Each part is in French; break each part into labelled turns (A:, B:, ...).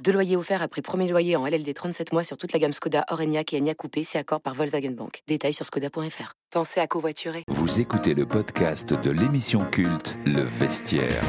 A: Deux loyers offerts après premier loyer en LLD 37 mois sur toute la gamme Skoda, Orenia et Enya Coupé, si accord par Volkswagen Bank. Détails sur skoda.fr. Pensez à covoiturer.
B: Vous écoutez le podcast de l'émission culte Le Vestiaire.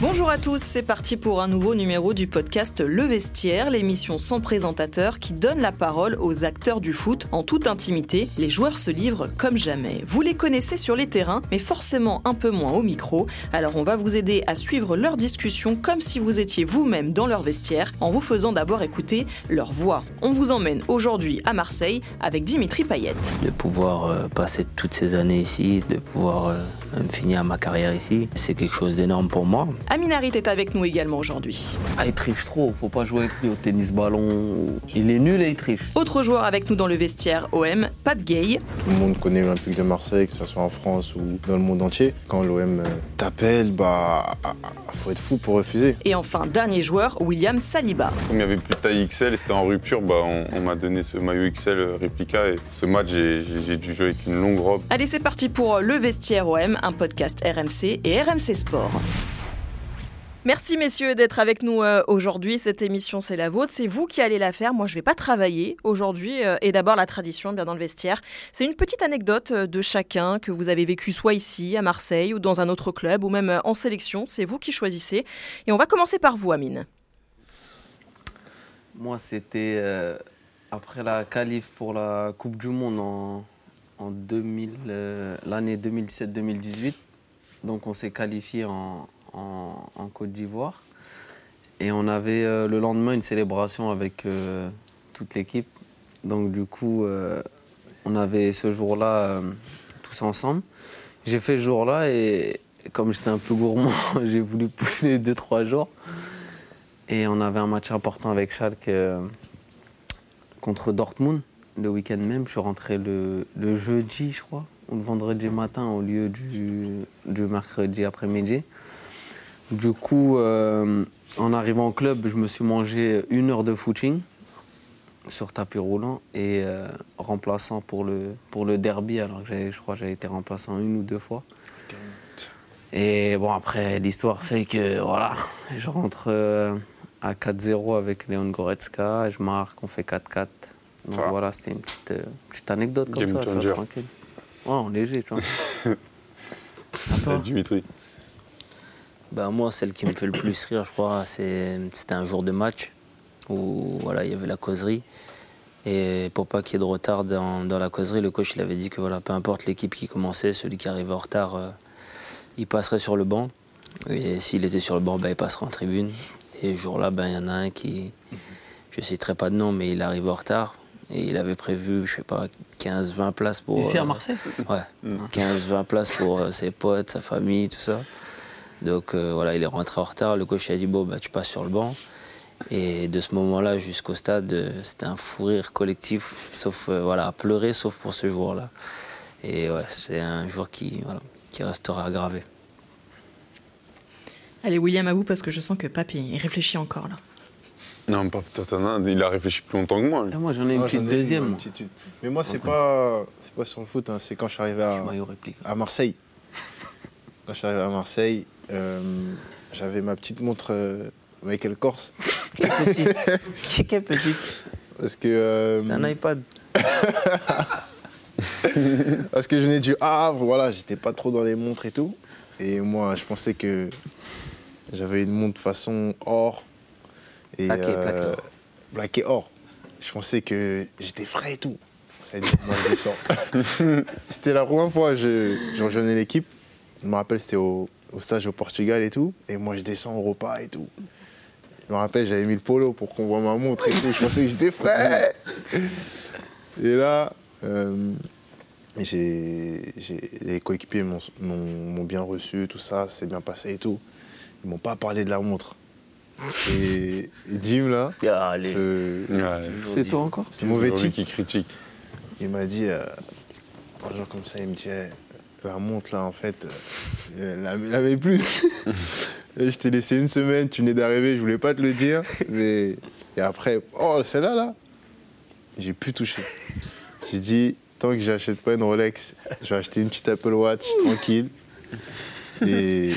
C: Bonjour à tous, c'est parti pour un nouveau numéro du podcast Le Vestiaire, l'émission sans présentateur qui donne la parole aux acteurs du foot en toute intimité. Les joueurs se livrent comme jamais. Vous les connaissez sur les terrains, mais forcément un peu moins au micro. Alors on va vous aider à suivre leur discussion comme si vous étiez vous-même dans leur vestiaire en vous faisant d'abord écouter leur voix. On vous emmène aujourd'hui à Marseille avec Dimitri Payet.
D: De pouvoir euh, passer toutes ces années ici, de pouvoir euh, finir ma carrière ici, c'est quelque chose d'énorme pour moi.
C: Aminarit est avec nous également aujourd'hui.
E: Ah, il triche trop, faut pas jouer avec lui au tennis ballon. Il est nul et il triche.
C: Autre joueur avec nous dans le vestiaire OM, Pape Gay.
F: Tout le monde connaît l'Olympique de Marseille, que ce soit en France ou dans le monde entier. Quand l'OM euh, t'appelle, bah, faut être fou pour refuser.
C: Et enfin, dernier joueur, William Saliba.
G: Comme il n'y avait plus de taille XL et c'était en rupture, bah, on, on m'a donné ce maillot XL réplica et ce match, j'ai j'ai dû jouer avec une longue robe.
C: Allez, c'est parti pour Le Vestiaire OM, un podcast RMC et RMC Sport. Merci messieurs d'être avec nous euh, aujourd'hui. Cette émission, c'est la vôtre. C'est vous qui allez la faire. Moi, je ne vais pas travailler aujourd'hui. euh, et d'abord, la tradition, bien dans le vestiaire. C'est une petite anecdote euh, de chacun que vous avez vécu soit ici, à Marseille, ou dans un autre club, ou même en sélection. C'est vous qui choisissez. Et on va commencer par vous, Amine.
E: Moi, c'était après la qualif pour la Coupe du Monde en, en 2000, euh, l'année 2017-2018. Donc, on s'est qualifié en, en- Côte d'Ivoire. Et on avait euh, le lendemain une célébration avec euh, toute l'équipe. Donc, du coup, euh, on avait ce jour-là tous ensemble. J'ai fait ce jour-là et comme j'étais un peu gourmand, j'ai voulu pousser 2-3 jours. Et on avait un match important avec Schalke contre Dortmund le week-end même. Je suis rentré le, le jeudi, je crois, ou le vendredi matin au lieu du, du mercredi après-midi. Du coup, euh, en arrivant au club, je me suis mangé une heure de footing sur tapis roulant et euh, remplaçant pour le, pour le derby, alors que je crois que j'avais été remplaçant une ou deux fois. Et bon, après, l'histoire fait que voilà, je rentre euh, à 4-0 avec Léon Goretzka, je marque, on fait 4-4. Donc voilà, c'était une petite, petite anecdote comme
G: Game
E: ça, tu vois, tranquille. Ouais, en léger, tu vois.
G: Dimitri.
D: Bah, moi, celle qui me fait le plus rire, je crois, c'est- c'était un jour de match où voilà, il y avait la causerie. Et pour pas qu'il y ait de retard dans, dans la causerie, le coach il avait dit que voilà, peu importe l'équipe qui commençait, celui qui arrivait en retard, euh, il passerait sur le banc. Et s'il était sur le banc, bah, il passerait en tribune. Et ce jour-là, ben, il y en a un qui, je ne citerai pas de nom, mais il arrivait en retard. Et il avait prévu, je sais pas, 15-20 places pour.
E: Ici à Marseille
D: Ouais, 15-20 places pour euh, ses potes, sa famille, tout ça. Donc euh, voilà, il est rentré en retard. Le coach a dit Bon, bah, tu passes sur le banc. Et de ce moment-là jusqu'au stade, euh, c'était un fou rire collectif, sauf euh, voilà, à pleurer, sauf pour ce jour-là. Et ouais, c'est un jour qui, voilà, qui restera gravé.
C: Allez, William, à vous, parce que je sens que Pape, il réfléchit encore là.
G: Non, pas peut-être un, il a réfléchi plus longtemps que moi.
E: Ah, Moi, j'en ai une
F: Ah,
E: petite deuxième.
F: une
E: moi.
F: petite- Mais moi, c'est pas, c'est pas sur le foot, hein, c'est quand je suis arrivé à,
E: Maillot réplique.
F: à Marseille. Quand je suis arrivé à Marseille, euh, j'avais ma petite montre euh, Michael Kors.
D: Quel petit Quel petit
F: Parce que, euh,
D: C'est un iPad.
F: parce que je venais du Havre, voilà, j'étais pas trop dans les montres et tout. Et moi, je pensais que j'avais une montre façon or. Et,
D: Plaqué, plaqué or.
F: plaqué or. Je pensais que j'étais frais et tout. Ça a c'était la première fois que je, je rejoignais l'équipe. Je me rappelle, c'était au, au stage au Portugal et tout. Et moi, je descends au repas et tout. Je me rappelle, j'avais mis le polo pour qu'on voit ma montre et tout. Je pensais que j'étais frais. Et là, euh, j'ai, j'ai- les coéquipiers m'ont, m'ont- m'ont bien reçu, tout ça, c'est bien passé et tout. Ils m'ont pas parlé de la montre. Et, et Jim, là,
D: allez.
F: Ce,
G: Ouais.
E: C'est toi encore
F: ce mauvais type,
G: qui critique.
F: il m'a dit, euh, un jour comme ça, il me dit, Eh, la montre là, en fait, euh, elle elle avait plus. Je t'ai laissé une semaine, tu venais d'arriver, je voulais pas te le dire. Mais... Et après, oh, celle-là, là, j'ai pu toucher. J'ai dit, tant que j'achète pas une Rolex, je vais acheter une petite Apple Watch tranquille. Et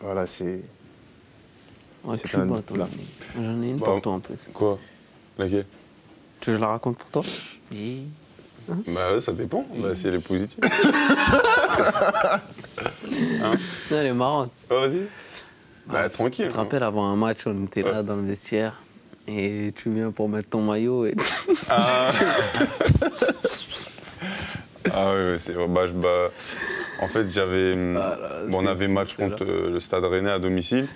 F: voilà, c'est.
E: Ouais,
F: C'est un là.
E: J'en ai une
G: Bah,
E: pour toi en plus.
G: Quoi? Laquelle?
E: Tu veux que je la raconte pour toi?
D: Oui.
G: Bah ça dépend, bah, si elle est positive.
E: Non, Elle est marrante.
G: Ah, vas-y. Bah tranquille.
E: Tu te rappelles, avant un match, on était là dans le vestiaire. Et tu viens pour mettre ton maillot. Et...
G: Ah, ah ouais, c'est vrai. Bah, je- bah, en fait, j'avais. hum,
E: Ah là là,
G: bon, on
E: c'est-
G: avait match
E: c'est
G: contre euh, le Stade Rennais à domicile.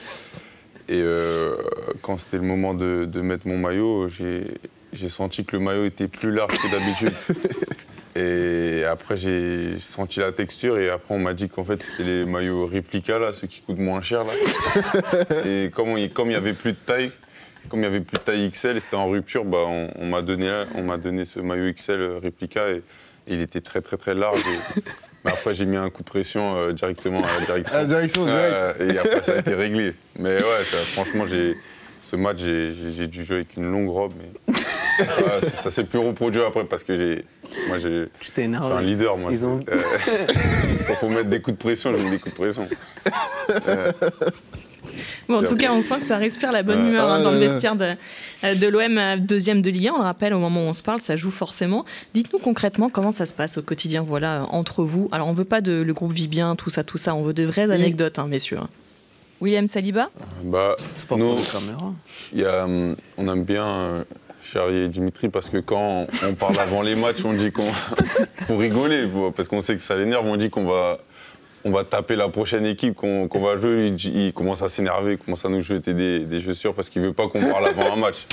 G: Et euh, quand c'était le moment de, de mettre mon maillot, j'ai j'ai senti que le maillot était plus large que d'habitude. Et après, j'ai senti la texture. Et après, on m'a dit qu'en fait, c'était les maillots réplica, là, ceux qui coûtent moins cher. Là. et comme il comme n'y avait plus de taille, comme il y avait plus de taille XL et c'était en rupture, bah, on, on m'a donné, on donné ce maillot XL euh, réplica et, et il était très très très large. Et- mais après j'ai mis un coup de pression euh, directement à la direction.
F: À la direction, direct.
G: Euh, et après ça a été réglé. Mais ouais, ça, franchement, j'ai, ce match j'ai, dû jouer avec une longue robe. Mais Ça, ça s'est plus reproduit après parce que j'ai, moi j'ai,
E: Tu t'es
G: je suis un leader moi.
E: Ils ont-
G: Euh, quand faut mettre des coups de pression, je mets des coups de pression.
C: Bon, en tout cas, on sent que ça respire la bonne humeur hein,
F: Ah
C: dans le vestiaire de, euh, de l'OM, euh, deuxième de Ligue 1. On le rappelle, au moment où on se parle, ça joue forcément. Dites-nous concrètement comment ça se passe au quotidien, voilà, euh, entre vous. Alors, on veut pas de le groupe vit bien, tout ça, tout ça. On veut de vraies anecdotes, hein, messieurs. William Saliba?
G: Bah,
E: C'est pas
G: nous, hum, on aime bien euh, Charlie et Dimitri parce que quand on parle avant les matchs, on dit qu'on. pour rigoler, parce qu'on sait que ça l'énerve, on dit qu'on va. On va taper la prochaine équipe qu'on va jouer. Il, commence à s'énerver, il commence à nous jeter des, des chaussures parce qu'il veut pas qu'on parle avant un match.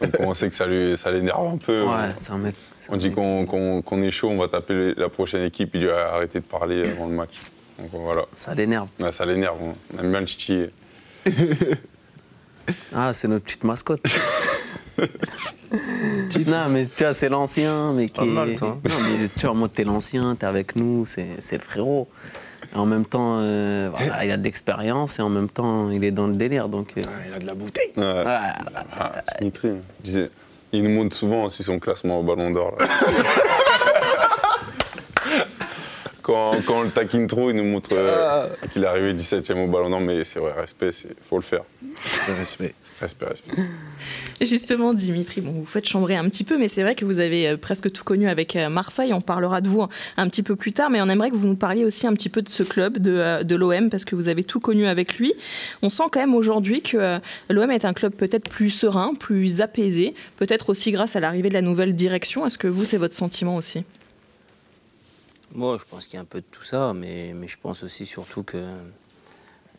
G: Donc on sait que ça lui- ça l'énerve un peu.
E: Ouais, c'est un mec.
G: On dit qu'on est chaud, on va taper la prochaine équipe. Il dit ah, arrêtez de parler avant le match. Donc voilà.
E: Ça l'énerve.
G: Ouais, ça l'énerve, on on aime bien le titiller.
E: Ah, c'est notre petite mascotte. non, mais tu vois, c'est l'ancien, mais qui.
D: Pas mal, toi.
E: Non, mais tu vois, moi, t'es l'ancien, t'es avec nous, c'est c'est le frérot. Et en même temps, euh, voilà, il a de l'expérience et en même temps, il est dans le délire. Donc, euh,
F: Ah, il a de la bouteille.
G: Ouais.
E: ouais,
G: Ah, il nous montre souvent aussi son classement au Ballon d'Or. là. quand, quand on le taquine trop, il nous montre euh, qu'il est arrivé 17e au Ballon d'Or, mais c'est vrai, respect, il faut le faire.
F: Le respect.
G: Respect, respect.
C: Justement, Dimitri, bon, vous faites chambrer un petit peu, mais c'est vrai que vous avez euh, presque tout connu avec euh, Marseille. On parlera de vous un, petit peu plus tard, mais on aimerait que vous nous parliez aussi un petit peu de ce club, de, euh, de l'OM, parce que vous avez tout connu avec lui. On sent quand même aujourd'hui que l'OM est un club peut-être plus serein, plus apaisé, peut-être aussi grâce à l'arrivée de la nouvelle direction. Est-ce que vous, c'est votre sentiment aussi?
D: Moi, je pense qu'il y a un peu de tout ça, mais, mais je pense aussi surtout que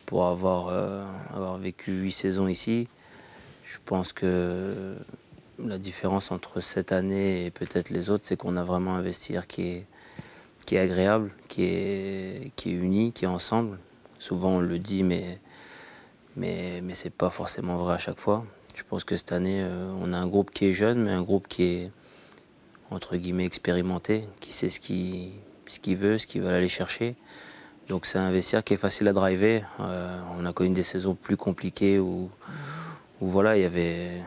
D: pour avoir, euh, avoir vécu huit saisons ici, je pense que la différence entre cette année et peut-être les autres, c'est qu'on a vraiment un vestiaire qui est, agréable, qui est, uni, qui est ensemble. Souvent on le dit, mais, ce n'est pas forcément vrai à chaque fois. Je pense que cette année, euh, on a un groupe qui est jeune, mais un groupe qui est entre guillemets expérimenté, qui sait ce qu'il ce qu'il veut, ce qu'il veut aller chercher. Donc c'est un vestiaire qui est facile à driver. Euh, on a connu des saisons plus compliquées où, où voilà, il y avait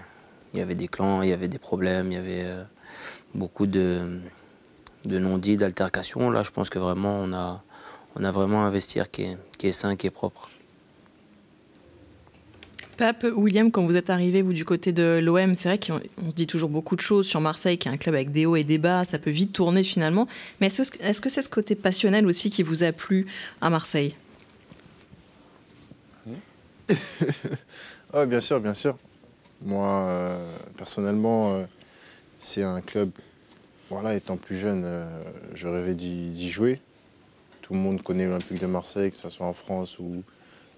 D: il y avait des clans, il y avait des problèmes, il y avait euh, beaucoup de, de non-dits, d'altercations. Là, je pense que vraiment on a on a vraiment un vestiaire qui est, qui est sain, qui est propre.
C: Pape, William, quand vous êtes arrivé, vous, du côté de l'OM, c'est vrai qu'on on se dit toujours beaucoup de choses sur Marseille, qui est un club avec des hauts et des bas, ça peut vite tourner finalement. Mais est-ce que est-ce que c'est ce côté passionnel aussi qui vous a plu à Marseille?
F: Ah, bien sûr, bien sûr. Moi, euh, personnellement, euh, c'est un club. Voilà, étant plus jeune, euh, je rêvais d'y jouer. Tout le monde connaît l'Olympique de Marseille, que ce soit en France ou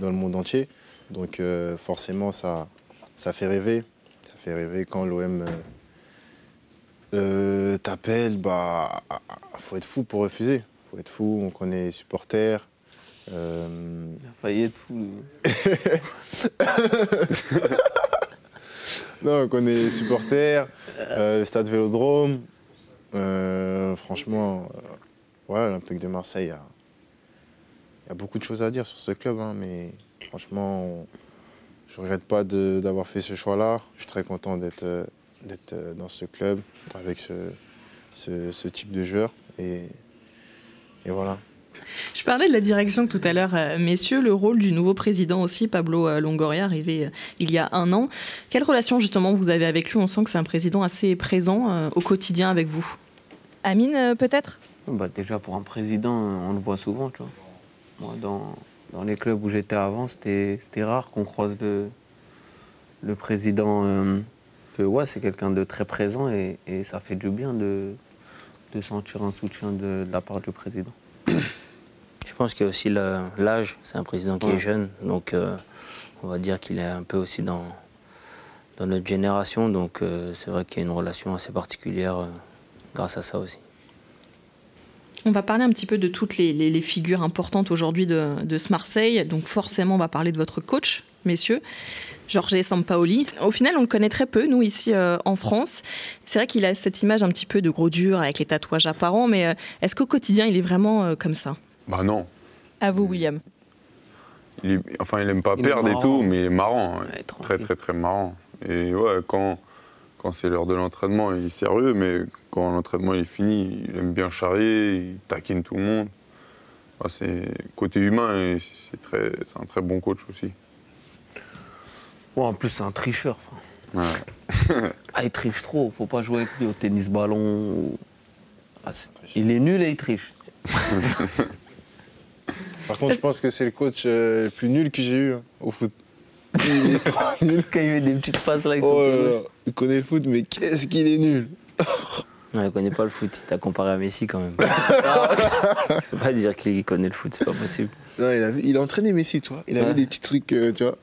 F: dans le monde entier. Donc, forcément, ça, fait rêver. Ça fait rêver quand l'OM t'appelle. Bah, faut être fou pour refuser. Faut être fou. On connaît les supporters. Euh,
E: il a failli être fou.
F: Non, on les supporters, euh, le stade Vélodrome. Euh, franchement, euh, ouais, l'Olympique de Marseille, il y a, il y a beaucoup de choses à dire sur ce club, hein, mais franchement, je ne regrette pas d'avoir fait ce choix-là. Je suis très content d'être dans ce club avec ce, ce, ce type de joueur. Et, et voilà.
H: Je parlais de la direction tout à l'heure, euh, messieurs, le rôle du nouveau président aussi, Pablo euh, Longoria, arrivé euh, il y a un an. Quelle relation justement vous avez avec lui? On sent que c'est un président assez présent au quotidien avec vous. Amine, peut-être?
E: Bah, déjà, pour un président, on le voit souvent, tu vois. Moi, dans, dans les clubs où j'étais avant, c'était c'était rare qu'on croise le, le président. euh, que, ouais, c'est quelqu'un de très présent et, et ça fait du bien de, de sentir un soutien de, de la part du président.
D: Je pense qu'il y a aussi l'âge. C'est un président qui
E: Ouais.
D: est jeune, donc euh, on va dire qu'il est un peu aussi dans, dans notre génération. Donc euh, c'est vrai qu'il y a une relation assez particulière euh, grâce à ça aussi.
H: On va parler un petit peu de toutes les, les- les figures importantes aujourd'hui de, de ce Marseille. Donc forcément, on va parler de votre coach, messieurs, Jorge Sampaoli. Au final, on le connaît très peu, nous, ici euh, en France. C'est vrai qu'il a cette image un petit peu de gros dur avec les tatouages apparents, mais euh, est-ce qu'au quotidien, il est vraiment euh, comme ça?
G: Bah non.
H: À vous, William.
G: Il est- enfin, il aime pas
E: Il est
G: perdre et
E: marrant.
G: tout, mais il est marrant. ouais.
E: Ouais,
G: très,
E: tranquille.
G: très, très marrant. Et ouais, quand, quand c'est l'heure de l'entraînement, il est sérieux, mais quand l'entraînement est fini, il aime bien charrier, il taquine tout le monde. C'est côté humain, et c'est c'est très, c'est un très bon coach aussi.
E: Ouais, en plus, c'est un tricheur. frère.
G: Ouais.
E: Ah, il triche trop. Faut pas jouer avec lui au tennis ballon. ou- Ah, c'est- il est nul et il triche.
F: Par contre, je pense que c'est le coach euh, le plus nul que j'ai eu hein, au foot. Il est trop nul.
E: Quand il met des petites passes là avec son
F: Oh là il connaît le foot, mais qu'est-ce qu'il est nul
D: Non, il connaît pas le foot. Il t'a comparé à Messi quand même. Je peux pas dire qu'il connaît le foot, c'est pas possible.
F: Non, il, a, il a entraîné Messi, tu vois. Il avait
E: Ouais.
F: des petits trucs, euh, tu vois.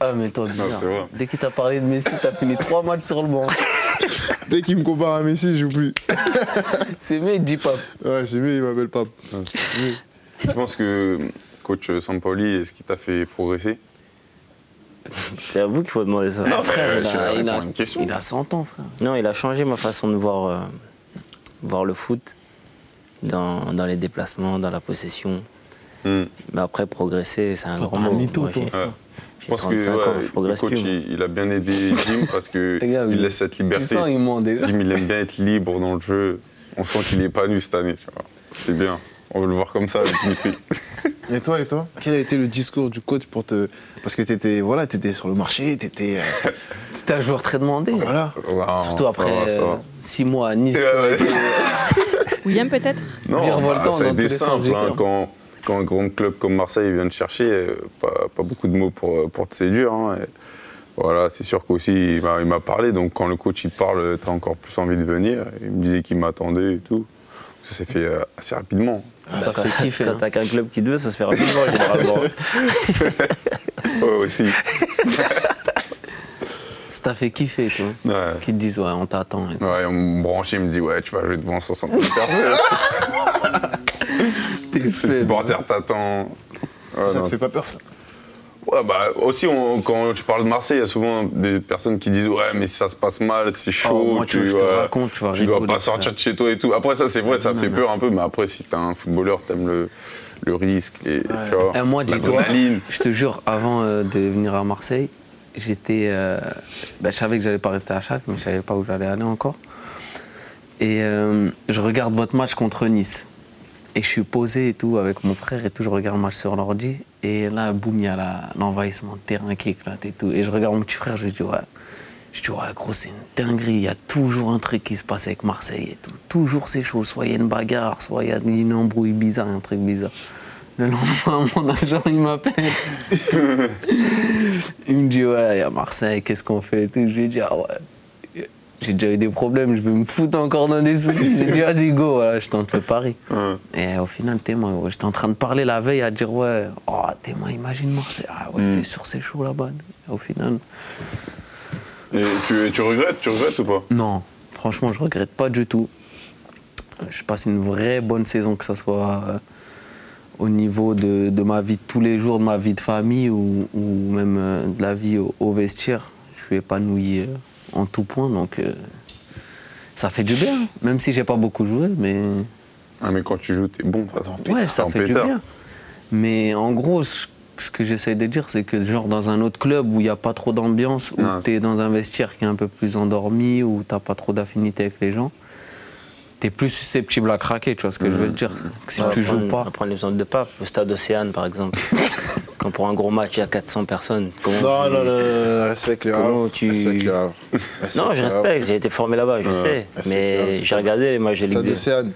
E: Ah, mais toi, bizarre.
G: vrai.
E: Dès qu'il t'a parlé de Messi, t'as fini trois matchs sur le banc.
F: Dès qu'il me compare à Messi, je joue plus.
E: C'est mieux, il dit pas.
F: Ouais, c'est mieux, il m'appelle Pape.
G: Je pense que coach Sampaoli, est-ce qu'il t'a fait progresser?
D: C'est à vous qu'il faut demander ça.
G: Non, frère,
E: il, a,
G: réponds
E: il, a,
G: à une question.
E: il a 100 ans, frère.
D: Non, il a changé ma façon de voir, euh, voir le foot dans, dans les déplacements, dans la possession.
G: Hmm.
D: Mais après, progresser, c'est un grand mot.
E: mytho,
D: Moi,
E: toi.
D: j'ai-
G: Ouais. Je pense que
D: 35
G: ouais,
D: ans, je
G: le
D: progresse
G: coach, il, il a bien aidé Jim parce que
E: Les gars,
G: il
E: oui.
G: laisse cette liberté.
E: sens, il.
G: Jim, il aime bien être libre dans le jeu. On sent qu'il est épanoui cette année, tu vois. C'est bien. On veut le voir comme ça avec Dimitri.
F: Et toi, et toi? Quel a été le discours du coach pour te. Parce que t'étais voilà, étais sur le marché, t'étais. euh,
E: T'es un joueur très demandé.
F: voilà.
E: Surtout après
G: va, ça va.
E: 6 mois à Nice.
G: Ouais, ouais.
H: William, peut-être?
G: Non, bah, ça a été simple. hein, quand, quand un grand club comme Marseille vient te chercher, euh, pas, pas beaucoup de mots pour, pour te séduire. hein, et voilà, c'est sûr qu'aussi, il m'a- parlé. Donc, quand le coach il te parle, tu as encore plus envie de venir. Il me disait qu'il m'attendait et tout. Ça s'est fait euh, assez rapidement.
E: Ça fait kiffer.
D: Quand
E: hein.
D: t'as qu'un club qui te veut, ça se fait rapidement généralement.
G: Ouais, aussi.
E: Ça t'a fait kiffer, quoi.
G: Ouais.
E: Qui te disent, ouais, on t'attend.
G: Ouais, on me branchait, il me dit Ouais, tu vas jouer devant 60 000 personnes. Les supporters t'attendent. Ouais,
F: ça
G: non,
F: te fait pas peur, ça
G: Ouais, bah, aussi, on- quand tu parles de Marseille, il y a souvent des personnes qui disent Ouais, mais si ça se passe mal, c'est chaud.
E: Oh, moi, tu
G: vois,
E: raconte, tu
G: dois pas sortir de chez toi et tout. Après, ça, c'est vrai, ça
E: Non,
G: fait
E: non.
G: peur un peu, mais après, si t'es un footballeur, t'aimes le, le risque. Et, tu vois,
E: Et moi, dis-toi, je te jure, avant euh, de venir à Marseille, j'étais. euh, ben, je savais que j'allais pas rester à Schalke, mais je savais pas où j'allais aller encore. Et euh, je regarde votre match contre Nice. Et je suis posé et tout avec mon frère et tout. Je regarde le match sur l'ordi. Et là, boum, il y a l'envahissement de terrain qui éclate et tout. Et je regarde mon petit frère, je lui dis, ouais. Je dis, ouais, gros, c'est une dinguerie. Il y a toujours un truc qui se passe avec Marseille et tout. Toujours c'est chaud. Soit il y a une bagarre, soit il y a une embrouille bizarre, un truc bizarre. Le lendemain, mon agent, il m'appelle. il me dit, ouais, il y a Marseille, qu'est-ce qu'on fait et tout. Je lui dit, ah ouais. J'ai déjà eu des problèmes, je vais me foutre encore dans des soucis. J'ai dit, vas-y, go, voilà, je tente le pari.
G: Ouais.
E: Et au final, témoin, ouais, j'étais en train de parler la veille à dire, ouais, oh, témoin, imagine Marseille. Ah ouais, c'est sûr, c'est chaud là-bas. Au final,
G: Et tu, tu regrettes, tu regrettes ou pas?
E: Non, franchement, je regrette pas du tout. Je passe une vraie bonne saison, que ce soit euh, au niveau de, de ma vie de tous les jours, de ma vie de famille ou, ou même euh, de la vie au, au vestiaire. Je suis épanoui euh, en tout point, donc euh, ça fait du bien. Même si j'ai pas beaucoup joué, mais
G: Ah, mais quand tu joues, t'es bon. ça t'en
E: Ouais,
G: pétard,
E: ça fait du
G: pétard.
E: bien. Mais en gros, ce ce que j'essaie de dire, c'est que genre dans un autre club où il n'y a pas trop d'ambiance, où tu es dans un vestiaire qui est un peu plus endormi, où t'as pas trop d'affinité avec les gens, t'es plus susceptible à craquer, tu vois ce que je veux te dire. Que si
D: Ouais,
E: tu joues
D: prendre-
E: pas.
D: on va prendre l'exemple de Pape, le stade Océane par exemple. Quand pour un gros match, il y a 400 personnes. Comment
F: Non,
D: tu-
F: non, non, non, respecte le
D: Comment
F: Havre.
D: tu-
F: Respecte le Havre.
D: Non, je respecte, j'ai été formé là-bas, je sais. Mais j'ai
F: stade-
D: regardé les matchs de Ligue
F: Stade
D: 2.
F: d'Océane.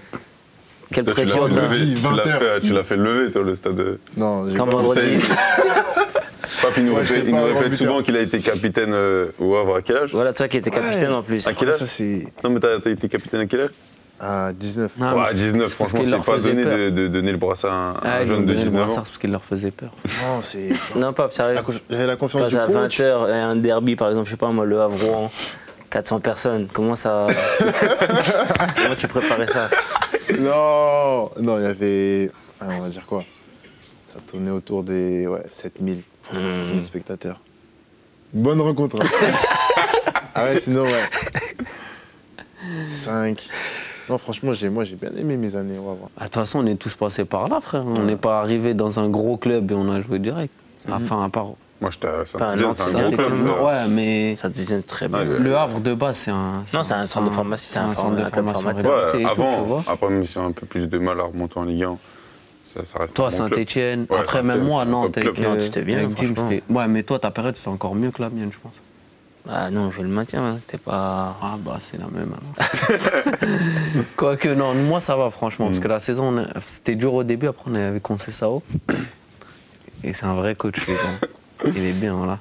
D: Quelle
G: Toi, tu l'as
D: pression
G: tu l'as
F: 20
G: fait- lever, toi, le stade.
F: Non, j'ai
D: Quand
F: pas
D: vendredi.
G: Pape, il nous
F: Ouais,
G: répète, il nous répète souvent qu'il a été capitaine euh, au Havre à quel âge?
D: Voilà, toi qui étais capitaine en plus.
G: À quel
F: Ah,
G: âge?
F: ça,
G: Non, mais t'as été capitaine à quel âge?
F: À 19.
E: Ah, mais
G: Ouais,
E: c'est-
G: 19,
E: c'est parce
G: franchement, c'est pas donné de, de donner le brassard à un,
E: Ah,
G: un jeune de
E: donné le
G: 19 ans.
E: parce qu'il leur faisait peur.
F: Non, c'est.
D: Non, pas sérieux.
F: J'avais la confiance
D: Quand
F: du
D: à
F: coach.
D: 20h, un derby par exemple, je sais pas moi, le Havre, 400 personnes, comment ça. comment tu préparais ça
F: Non, non, il y avait. ah, on va dire quoi? Ça tournait autour des ouais, 7000
D: Hmm.
F: 7000 spectateurs. Bonne rencontre. hein. ah ouais, sinon, ouais. 5. Non, franchement, j'ai, moi, j'ai bien aimé mes années.
E: Ah, De toute façon, on est tous passés par là, frère. On n'est pas arrivé dans un gros club et on a joué direct. Enfin, à part.
G: Moi,
D: Nantes,
G: c'est un gros club.
E: Ouais, mais
D: Ça te disait très bien.
G: Ouais, ouais.
E: le Havre de base, c'est un.
D: Non, c'est un centre de formation,
E: C'est un centre de formation
G: Ouais,
E: tout,
G: avant,
E: vois.
G: après, même si on a un peu plus de mal à remonter en Ligue 1, ça, ça reste
E: Toi. Saint-Etienne.
G: Ouais,
E: Après, même moi, Nantes,
G: top
E: avec, euh,
D: bien,
E: avec Jim,
D: franchement.
E: c'était. Ouais, mais toi, ta période, c'était encore mieux que la mienne, je pense.
D: Ah non, je le maintiens, hein, c'était pas.
E: Ah, bah, c'est la même. alors. Quoique, non, moi, ça va, franchement.
G: Mm.
E: Parce que la saison, c'était dur au début. Après, on est avec Concessao. Et c'est un vrai coach. bon. Il est bien, là.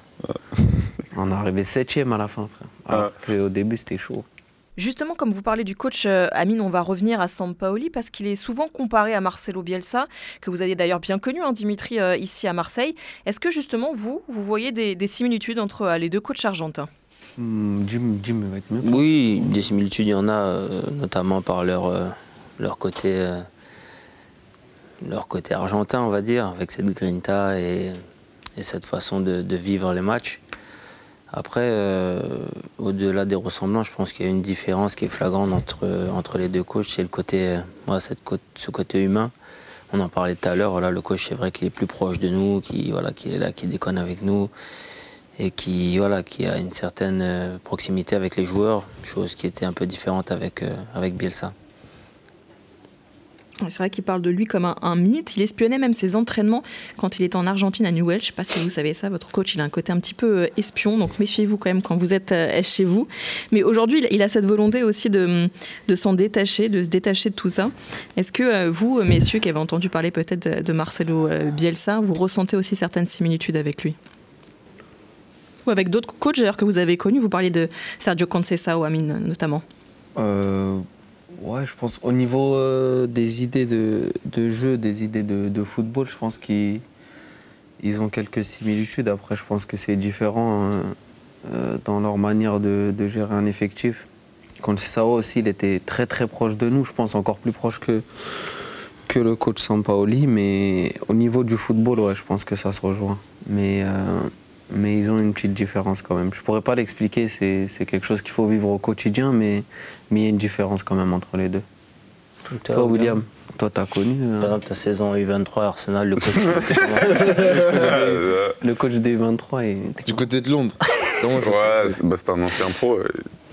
E: On est arrivé septième à la fin, frère. Alors qu'au début, c'était chaud.
H: Justement, comme vous parlez du coach euh, Amine, on va revenir à Sampaoli parce qu'il est souvent comparé à Marcelo Bielsa, que vous avez d'ailleurs bien connu, hein, Dimitri, euh, ici à Marseille. Est-ce que justement, vous, vous voyez des, des similitudes entre euh, les deux coachs argentins?
E: Hmm, Jim, Jim va être mieux.
D: Oui, des similitudes, il y en a, euh, notamment par leur, euh, leur, côté, euh, leur côté argentin, on va dire, avec cette grinta et, et cette façon de, de vivre les matchs. Après, euh, au-delà des ressemblances, je pense qu'il y a une différence qui est flagrante entre, entre les deux coachs, c'est le côté, euh, voilà, cette côte- ce côté humain. On en parlait tout à l'heure, voilà, le coach, c'est vrai qu'il est plus proche de nous, qui, voilà, est là, qui déconne avec nous et qui, voilà, qui a une certaine euh, proximité avec les joueurs, chose qui était un peu différente avec, euh, avec Bielsa.
H: C'est vrai qu'il parle de lui comme un, mythe. Il espionnait même ses entraînements quand il était en Argentine à Newell. Je ne sais pas si vous savez ça. Votre coach, il a un côté un petit peu euh, espion, donc méfiez-vous quand même quand vous êtes euh, chez vous. Mais aujourd'hui, il- a cette volonté aussi de, de s'en détacher, de se détacher de tout ça. Est-ce que euh, vous, messieurs, qui avez entendu parler peut-être de, Marcelo Bielsa, vous ressentez aussi certaines similitudes avec lui? Ou avec d'autres coachs que vous avez connus? Vous parliez de Sergio Conceição, Amine notamment.
E: Ouais, je pense au niveau euh, des idées de, de jeu, des idées de, de football, je pense qu'ils ils ont quelques similitudes. Après, je pense que c'est différent hein, euh, dans leur manière de, de gérer un effectif. Conceição aussi, il était très très proche de nous, je pense encore plus proche que, que le coach Sampaoli. Mais au niveau du football, ouais, je pense que ça se rejoint. Mais, euh, mais ils ont une petite différence quand même. Je pourrais pas l'expliquer, c'est c'est quelque chose qu'il faut vivre au quotidien, mais mais il y a une différence quand même entre les deux. Toi, William, toi, t'as connu euh,
D: Par exemple, ta saison U23 à Arsenal, le coach.
E: Le coach des 23 et...
F: Du côté de Londres. Comment ça se
G: Ouais,
F: passe
G: c'est bah, c'est un ancien pro. et,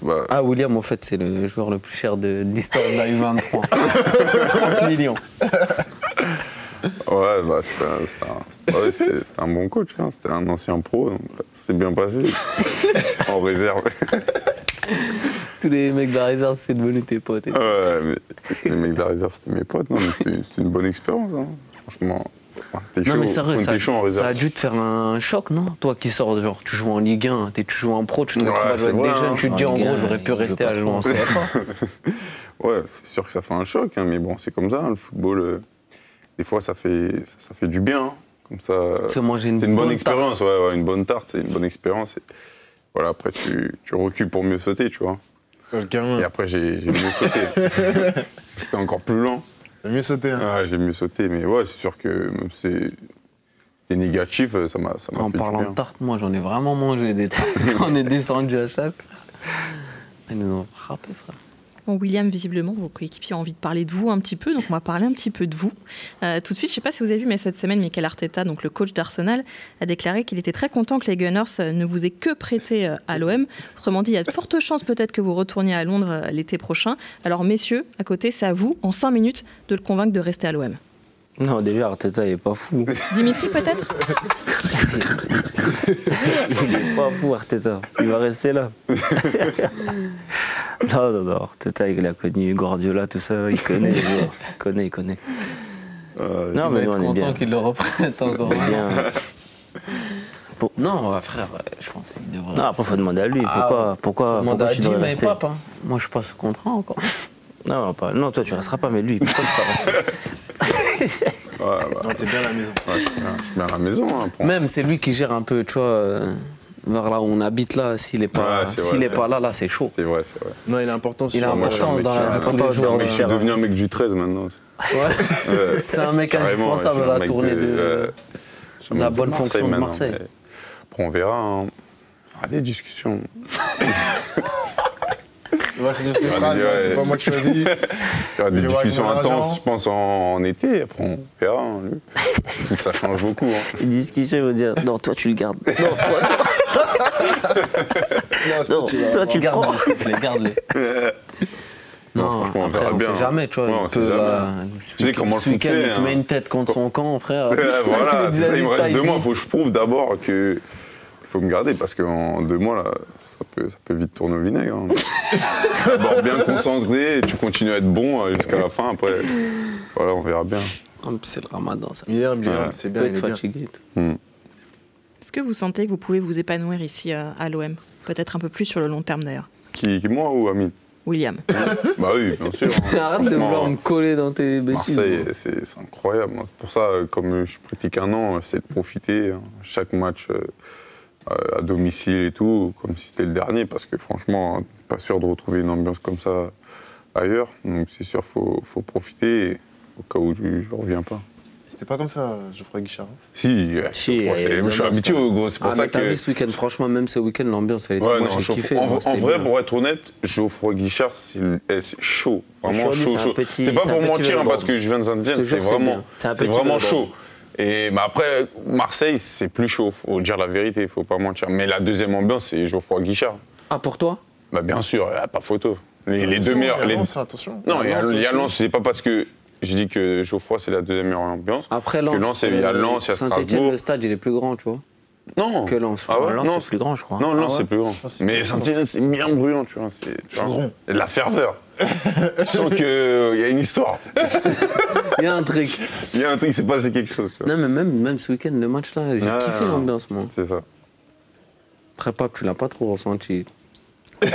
G: bah,
E: Ah, William, en fait, c'est le joueur le plus cher de, de l'histoire de la U23. 30 millions.
G: Ouais, bah, c'était un, ouais, bon coach, hein, c'était un ancien pro, donc c'est bien passé. en réserve.
E: Tous les mecs de la réserve, c'est devenu tes potes. et.
G: Ouais, mais les mecs de la réserve, c'était mes potes, non, mais c'était une bonne expérience, hein. franchement. Ouais, T'es chaud,
E: Non mais c'est vrai,
G: on
E: ça,
G: réserve.
E: ça a dû te faire un choc, non? Toi qui sors, genre, tu joues en Ligue 1, t'es- tu joues en pro, tu te
G: Ouais,
E: retrouves à
G: c'est
E: jouer avec
G: vrai,
E: des jeunes,
G: hein.
E: tu te dis
D: En
E: gros,
D: 1,
E: j'aurais pu rester à jouer en. CFA.
G: Ouais, c'est sûr que ça fait un choc, hein, mais bon, c'est comme ça, hein, le football, euh, des fois, ça fait, ça, ça fait du bien. hein. Comme ça,
E: une
G: c'est une bonne
E: bonne
G: expérience, ouais, ouais, une bonne tarte, c'est une bonne expérience. et voilà, après, tu, tu recules pour mieux sauter, tu vois. Et après, j'ai mieux sauté. C'était encore plus lent.
F: T'as mieux sauté, hein
G: Ouais, j'ai mieux sauté, mais ouais, c'est sûr que c'est- c'était négatif, ça m'a ça m'a
E: En
G: fait
E: parlant de tarte, moi j'en ai vraiment mangé des tartes. On est descendu à chaque. Ils nous ont frappé, frère.
C: Bon, William, visiblement, vos coéquipiers ont envie de parler de vous un petit peu, donc on va parler un petit peu de vous. Euh, tout de suite, je ne sais pas si vous avez vu, mais cette semaine, Michael Arteta, donc le coach d'Arsenal, a déclaré qu'il était très content que les Gunners euh, ne vous aient que prêté euh, à l'OM. Autrement dit, il y a de fortes chances peut-être que vous retourniez à Londres l'été prochain. Alors, messieurs, à côté, c'est à vous, en cinq minutes, de le convaincre de rester à l'OM.
D: Non, déjà, Arteta, il est pas fou.
C: Dimitri, peut-être?
D: Il est pas fou, Arteta. Il va rester là. non, non, non. Arteta, il a connu Guardiola, tout ça. Il connaît les joueurs. Il connaît, il connaît.
E: Euh,
D: non,
E: il
D: mais
E: va
D: nous,
E: être
D: on est bien.
E: content qu'il le reprête encore. Non, frère, je pense qu'il devrait.
D: Non, après, faut demander à lui.
E: Ah,
D: Pourquoi, pourquoi,
E: Demande
D: pourquoi
E: à
D: tu dois rester
E: hein. Moi, je suis pas sous contrat encore.
D: non, non, pas- non, toi, tu resteras pas, mais lui, pourquoi tu vas rester
G: Ouais, bah,
F: Non, t'es bien à la maison.
G: ouais, je suis bien- à la maison. hein, pour-
E: Même, c'est lui qui gère un peu, tu vois, euh, là où on habite là. S'il est pas,
G: Ouais,
E: s'il est pas là, là, c'est chaud.
G: C'est vrai, c'est vrai.
F: Non, il est important.
E: Il est
G: Moi,
E: important dans la vie de tous
D: important
E: les
D: de
E: jours.
G: Je suis
E: euh,
G: devenu un mec du 13 maintenant.
E: Ouais.
G: Ouais.
E: C'est un mec indispensable à la tournée de. de la bonne fonction de Marseille.
G: Après, on verra. hein. Aura des discussions.
F: Ouais, c'est juste des
G: Ouais,
F: phrases, ouais, c'est
G: ouais.
F: pas moi qui choisis.
G: Il y aura des
F: vois
G: discussions intenses, je pense, en, en été. Après, on verra. hein, lui. Ça change beaucoup. hein.
D: Une discussion, il va dire Non, toi, tu le gardes. Non, toi,
F: Non,
D: non,
F: tu
D: toi, tu.
E: Garde-les, s'il te plaît, garde-les.
G: Non,
E: Non,
G: franchement, on
E: on
G: bien.
E: sait jamais, tu vois.
G: Ouais, on
E: il
G: sait
E: peut,
G: jamais.
E: là,
G: Tu sais comment le foot, c'est,
E: il te
G: hein.
E: met une tête contre son camp, frère.
G: Voilà, ça, il me reste deux mois. Il faut que je prouve d'abord que il faut me garder parce qu'en deux mois, là, ça peut, ça peut vite tourner au vinaigre. hein. D'abord bien concentré, et tu continues à être bon euh, jusqu'à la fin. Après, voilà, on verra bien.
E: C'est le ramadan, ça
F: Il est bien,
G: Ouais.
F: c'est bien, il
E: être
F: est bien.
E: fatigué. et tout.
C: Est-ce que vous sentez que vous pouvez vous épanouir ici euh, à l'OM Peut-être un peu plus sur le long terme d'ailleurs.
G: Qui, qui, moi ou Amine?
C: William.
G: Bah oui, bien sûr. hein.
E: Arrête de vouloir me coller dans tes bêtises.
G: Marseille, c'est incroyable. C'est pour ça, euh, comme je pratique un an, c'est de profiter. hein, Chaque match à domicile et tout, comme si c'était le dernier, parce que franchement, hein, pas sûr de retrouver une ambiance comme ça ailleurs. Donc c'est sûr, faut, faut profiter au cas où je ne reviens pas.
F: C'était pas comme ça, Geoffroy Guichard.
G: Si, je je suis habitué,
D: quand
G: gros. C'est pour
E: Ah,
G: ça
E: mais t'as
G: que.
E: vu ce week-end, franchement, même ce week-end, l'ambiance, elle était.
G: Ouais,
E: moi,
G: non,
E: j'ai
G: Geoffroy-
E: kiffé.
G: en,
E: moi,
G: en
E: c'était
G: vrai,
E: bien.
G: pour être honnête, Geoffroy Guichard, c'est eh, c'est chaud. Vraiment
D: Chaud,
G: chaud,
D: c'est un
G: chaud.
D: petit-
G: C'est pas pour mentir, hein, parce que je viens de
E: Je
G: Saint-Étienne,
E: te
G: c'est vraiment, chaud. Et, mais après, Marseille, c'est plus chaud, faut dire la vérité, faut pas mentir. Mais la deuxième ambiance, c'est Geoffroy Guichard.
E: Ah, pour toi?
G: Bah, bien sûr, y a pas photo. Les, les deux meilleurs.
F: il y a
G: les-
F: Lens, attention.
G: Non, il y a,
E: Lens
G: il y a
E: aussi.
G: Lens, c'est pas parce que j'ai dit que Geoffroy, c'est la deuxième meilleure ambiance.
E: Après,
G: Que
E: Lens.
G: Lens, il y a Lens, il y a
E: Saint-Etienne,
G: Strasbourg.
E: le stade, il est plus grand, tu vois.
G: Non.
E: Que Lens, je
G: Ah ouais,
D: Lens,
G: non,
D: c'est plus grand, je crois.
G: Non, non,
E: Ah ouais
G: c'est plus grand.
F: Ah, c'est
G: Mais. Saint-Étienne, c'est bien bruyant, tu vois. C'est il de la ferveur. Tu sens qu'il y a une histoire.
E: Il y a un truc.
G: Il y a un truc, il s'est passé quelque chose. Tu vois.
E: Non, mais même, même ce week-end, le match là, j'ai
G: Ah.
E: kiffé l'ambiance, moi.
G: C'est ça.
E: Après, Pape, tu l'as pas trop ressenti.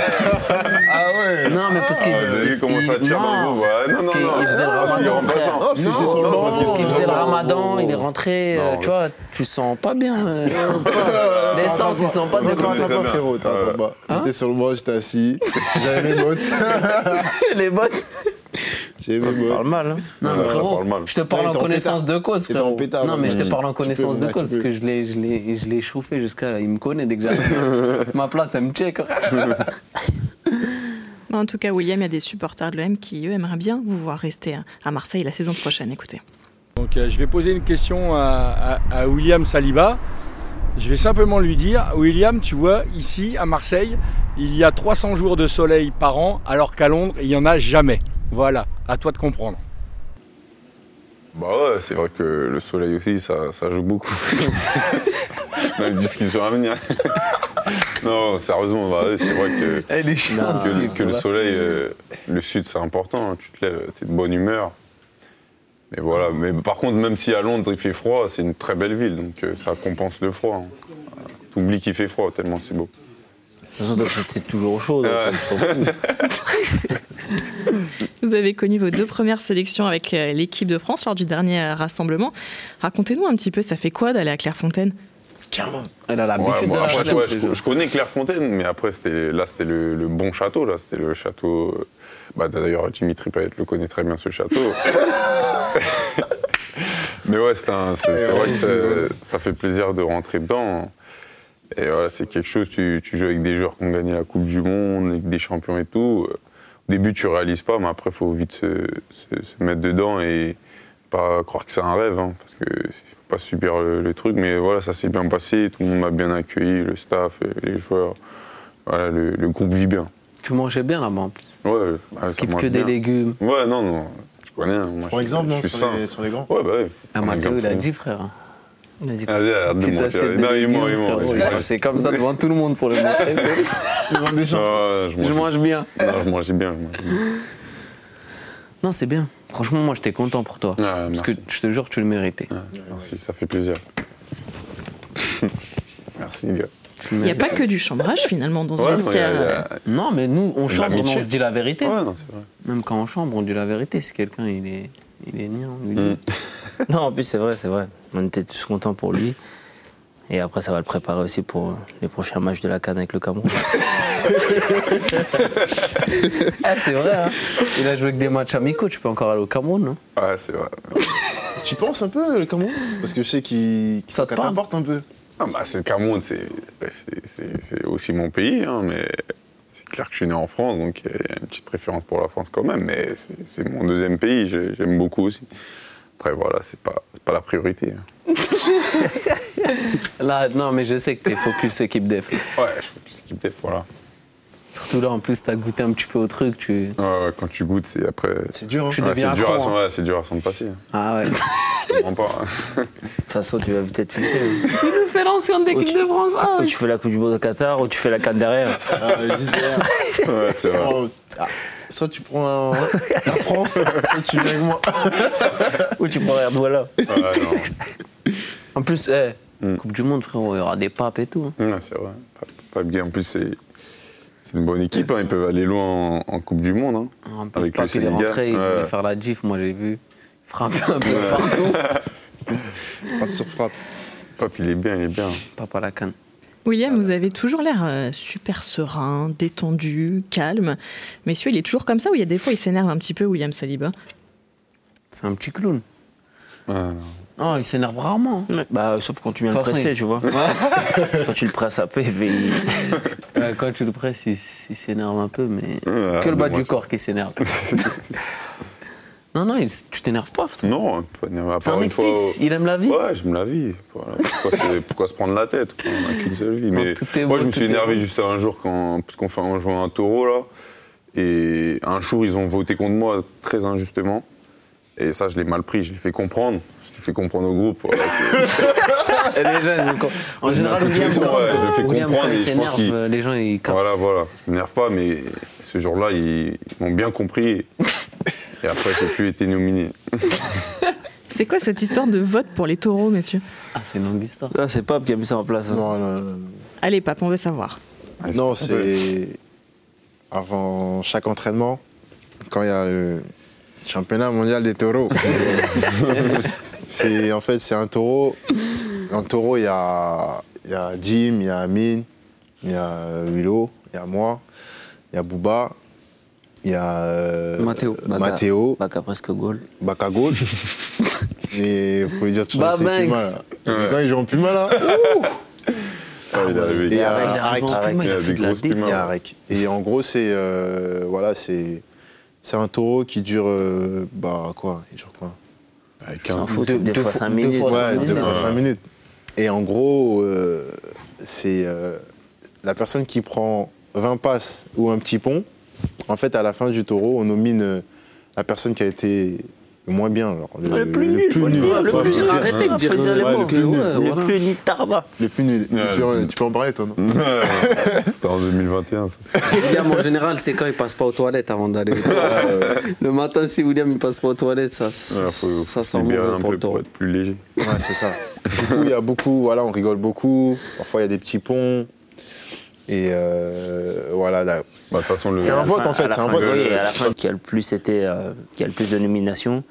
F: Ah ouais
E: Non, mais parce qu'il
G: Ah, vous avez vu comment ça tire dans le
E: non,
G: Ouais, Non, non,
E: il faisait le
G: Ah,
E: ramadan.
F: Ah, sur le
G: qu'il
E: Il faisait le ramadan, il est rentré, euh,
G: Non,
E: tu vois, tu sens pas bien. euh,
G: Ah,
E: L'essence, ils sont pas
F: pas,
G: bien.
F: frérot,
G: Ouais.
F: pas.
E: Hein
F: J'étais sur le banc, j'étais assis, j'avais mes bottes,
E: les bottes.
F: Mes
D: Ça parle mal, hein.
E: Non, mais frérot,
G: parle mal.
E: je te parle en connaissance
F: pétard.
E: de cause, frérot. Non, mais je te parle en connaissance de cause, parce que je l'ai, je l'ai, je l'ai chauffé jusqu'à là. Il me connaît dès que j'arrive. Ma place, elle me check.
C: En tout cas, William, il y a des supporters de l'OM qui, eux, aimeraient bien vous voir rester à Marseille la saison prochaine. Écoutez.
I: Donc euh, je vais poser une question à, à- à William Saliba. Je vais simplement lui dire, William, tu vois, ici à Marseille, il y a 300 jours de soleil par an, alors qu'à Londres, il n'y en a jamais. Voilà, à toi de comprendre.
G: Bah ouais, c'est vrai que le soleil aussi, ça, ça joue beaucoup. Dans les discussions à venir. non, sérieusement, bah ouais, c'est vrai que,
E: Elle est chiante.
G: que, le- que soleil, euh, le sud, c'est important. hein. Tu te lèves, t'es de bonne humeur. Mais voilà, mais par contre, même si à Londres il fait froid, c'est une très belle ville, donc euh, ça compense le froid. hein. T'oublies qu'il fait froid, tellement c'est beau.
D: De toute façon, toi, t'es toujours
G: Ouais.
D: t'en fous.
C: Vous avez connu vos deux premières sélections avec euh, l'équipe de France lors du dernier euh, rassemblement. Racontez-nous un petit peu, ça fait quoi d'aller à Clairefontaine?
F: Carrément.
E: Elle a
G: Ouais,
E: l'habitude
G: moi,
E: de la
G: après, ouais, je, connais Clairefontaine, mais après, c'était, là, c'était le, le bon château. Là, c'était le château. euh, Bah, d'ailleurs, Dimitri Payet le connaît très bien, ce château. mais ouais, c'est, un- c'est, c'est vrai que ça, ça fait plaisir de rentrer dedans. Et voilà, c'est quelque chose, tu, tu joues avec des joueurs qui ont gagné la Coupe du Monde, avec des champions et tout. début, tu réalises pas, mais après, il faut vite se, se- se mettre dedans et pas croire que c'est un rêve, hein, parce que faut pas subir le, le truc. Mais voilà, ça s'est bien passé, tout le monde m'a bien accueilli, le staff, les joueurs. Voilà, le, le groupe vit bien.
E: Tu mangeais bien là-bas en plus.
G: Ouais, ça
E: Skip que des légumes.
G: Ouais, non, non, tu connais. hein, moi,
F: Par
G: je-
F: exemple,
G: je
F: non, sur les, sur les grands
G: Ouais, bah ouais.
E: Ah, Mathéo, il a dit, frère.
D: Vas-y.
G: Vas-y, arrête de
E: Petite
G: mentir.
E: assiette de
G: Non, il
E: légumes,
G: ment, il ment.
E: frérot.
G: il
E: Il
G: ment.
E: est passé comme ça devant tout le monde pour le montrer. c'est-
F: Devant des gens.
G: Ah,
E: Je mange bien.
G: Non, je mangeais bien. je mangeais bien.
E: Non, c'est bien. Franchement, moi, j'étais content pour toi.
G: Ah,
E: Parce que je te jure, tu le méritais.
G: Ah, merci, ça fait plaisir. merci, gars.
C: Il n'y a pas que du chambrage finalement dans ce
G: Ouais, non,
C: vestiaire.
G: a-
E: mais nous, on chambre, on se dit la vérité.
G: Ouais, non, c'est vrai.
E: Même quand on chambre, on dit la vérité. Si quelqu'un, il est, il est niais, on lui dit.
G: Mm.
D: Non, en plus, c'est vrai, c'est vrai. On était tous contents pour lui. Et après, ça va le préparer aussi pour les prochains matchs de la Cannes avec le Cameroun.
E: Ah, c'est vrai, hein. Il a joué que des matchs amicaux. Tu peux encore aller au Cameroun, non?
G: Ouais, c'est vrai.
F: Tu penses un peu le Cameroun? Parce que je sais qu'il
E: Ça
F: t'apporte un peu.
G: Ah, bah, c'est le Cameroun, c'est c'est- c'est- c'est aussi mon pays, hein, mais c'est clair que je suis né en France, donc il y a une petite préférence pour la France quand même, mais c'est- mon deuxième pays, j'ai- j'aime beaucoup aussi. Après, voilà, c'est pas, c'est pas la priorité. hein.
E: Là, non, mais je sais que t'es focus équipe def.
G: Ouais, je plus équipe def, voilà.
E: Surtout là, en plus, t'as goûté un petit peu au truc. Tu...
G: Ouais, ouais, quand tu goûtes, c'est après.
F: C'est dur, hein.
E: Tu
G: Ouais,
E: deviens
G: c'est dur, à
E: hein.
G: ouais, c'est dur à s'en passer. hein.
E: Ah ouais.
G: Je comprends pas. hein.
D: De toute façon, tu vas peut-être tu sais.
E: Il nous fait l'ancien d'équipe
D: tu-
E: de France. Ah,
D: Ou tu fais la Coupe du Monde au Qatar, ou tu fais la Cannes derrière.
F: Ah, juste derrière.
G: Ouais, c'est vrai.
F: Oh, ah, Soit tu prends un- la France, soit tu viens avec moi.
D: ou tu prends voilà.
G: Ouais, non.
E: En plus, eh,
G: Mm.
E: Coupe du Monde, frérot, il y aura des papes et tout. hein.
G: C'est vrai. Pas bien. En plus, c'est c'est une bonne équipe. hein. Ils peuvent aller loin en, en Coupe du Monde. hein.
E: En plus,
G: Avec le
E: Pape, il est
G: Sénégal,
E: rentré, il
G: ouais.
E: voulait faire la gif, moi j'ai vu. Frapper un peu partout.
F: Frappe sur frappe.
G: Pape, il est bien, il est bien.
E: Papa la canne.
C: William, vous avez toujours l'air euh, super serein, détendu, calme. Messieurs, il est toujours comme ça ou il y a des fois il s'énerve un petit peu, William Saliba?
E: C'est un petit clown.
G: Ouais, non.
E: Non, il s'énerve rarement. hein.
D: Bah, sauf quand tu viens
E: De
D: le presser,
E: il-
D: tu vois. quand tu le presses à peu, il
E: Euh, quand tu le presses, il, il s'énerve un peu, mais
G: Ouais,
E: que le bas du corps qui s'énerve. non, non, il- tu t'énerves pas. frère.
G: Non, pas énervé. À
E: C'est un mec
G: fois.
E: pisse, il aime la vie.
G: Ouais, j'aime la vie. Voilà. Pourquoi, se prendre la tête quoi? On n'a qu'une seule vie. Mais moi,
E: beau,
G: je me suis énervé juste un jour quand, parce qu'on fait on jouait un taureau là, et un jour ils ont voté contre moi très injustement, et ça je l'ai mal pris. Je l'ai fait comprendre. Je l'ai fait comprendre au groupe. voilà,
E: les gens, ils En général, William,
G: façon, ouais, je le fais
E: William,
G: comprendre
E: quand il s'énerve, les gens, ils.
G: Voilà, voilà. Je m'énerve pas, mais ce jour-là, ils, ils m'ont bien compris. Et après, j'ai plus été nominé.
C: C'est quoi cette histoire de vote pour les taureaux, messieurs
E: Ah, c'est une longue histoire.
D: Là, c'est Pape qui a mis ça en place. hein.
F: Non, non, non. non.
C: Allez, Pape, on veut savoir.
F: Non, c'est avant chaque entraînement, quand il y a le championnat mondial des taureaux. c'est en fait c'est un taureau. Dans le taureau, il y a, il y a Jim, il y a Amine, il y a Willow, il y a moi, il y a Bouba, il y a euh,
E: Mathéo.
D: Baka.
F: Mathéo,
D: Baka presque goal.
F: Baka Gold. Mais il faut lui dire de
E: Bah,
F: changer ses
E: Banks.
F: Pumas, là. C'est Quand ils jouent en Puma là.
G: Ah, il est arrivé.
F: Et
E: Arrête, il. Puma, il
G: Il
E: a
G: des grosses.
F: Et Arek. Et en gros, c'est euh, voilà, c'est c'est un taureau qui dure euh, bah quoi, il dure quoi?
G: Avec
D: S'en
G: un-
D: fout,
E: deux- deux
D: fois
E: fois-
D: 5
E: deux
D: minutes.
E: fois cinq
F: Ouais, deux
E: minutes.
F: fois
G: Ouais.
F: cinq minutes. Et en gros, euh, c'est euh, la personne qui prend 20 passes ou un petit pont. En fait, à la fin du taureau, on nomine euh, la personne qui a été le moins bien. genre,
D: Le plus nul, faut le dire, le
F: Faut
D: plus
F: le
D: nul.
F: dire.
E: Arrêtez de dire
F: Le plus nul.
D: Le plus ni tarba.
F: Le plus nul. Tu, peux, en parler, toi, non
G: C'était en 2021, ça. c'est-
E: William, en général, c'est quand il passe pas aux toilettes avant d'aller. le matin, si William il passe pas aux toilettes, ça, sent mauvais pour le taureau.
G: pour être plus léger.
F: Ouais, c'est ça. Du coup, il y a beaucoup, voilà, on rigole beaucoup. Parfois, il y a des petits ponts. Et euh, voilà. là.
G: Bah, de toute façon, le.
F: C'est un vote,
D: fin-
F: en fait, c'est un vote.
D: Et à la fin, qui a le plus été, euh, qui a le plus de nominations,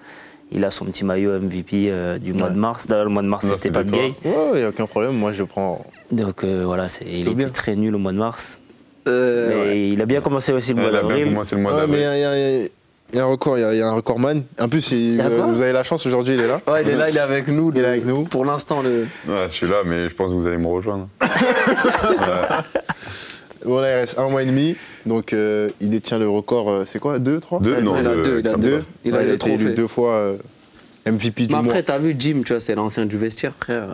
D: il a son petit maillot MVP euh, du mois
F: Ouais.
D: de mars. D'ailleurs, le mois de mars, c'était pas de
G: toi.
D: gay.
F: Ouais, il n'y a aucun problème. Moi, je prends.
D: Donc euh, voilà, c'est, il était
F: bien.
D: très nul au mois de mars.
E: Euh,
D: Mais
E: ouais.
D: il a bien commencé aussi le mois
G: Elle a bien
D: d'avril.
G: commencé le mois
F: Ouais, mais il
G: d'avril.
F: y, a- il y a- il y a un record, il y a- il y, a un recordman. En plus, il-
D: y a quoi
F: vous avez la chance aujourd'hui, il est là.
E: Ouais, il est là, il est avec nous.
F: Il est avec nous.
E: Pour l'instant, le.
G: Ouais, je suis là, mais je pense que vous allez me rejoindre.
F: Bon, là, il reste un mois et demi. Donc, euh, il détient le record, euh, c'est quoi Deux, trois?
G: Deux, non,
E: il a deux, il a deux. Il a
F: été élu
E: trophées.
F: deux fois euh, MVP du
E: Mais
F: mois.
E: après, t'as vu, Jim, tu vois, c'est l'ancien du vestiaire, frère.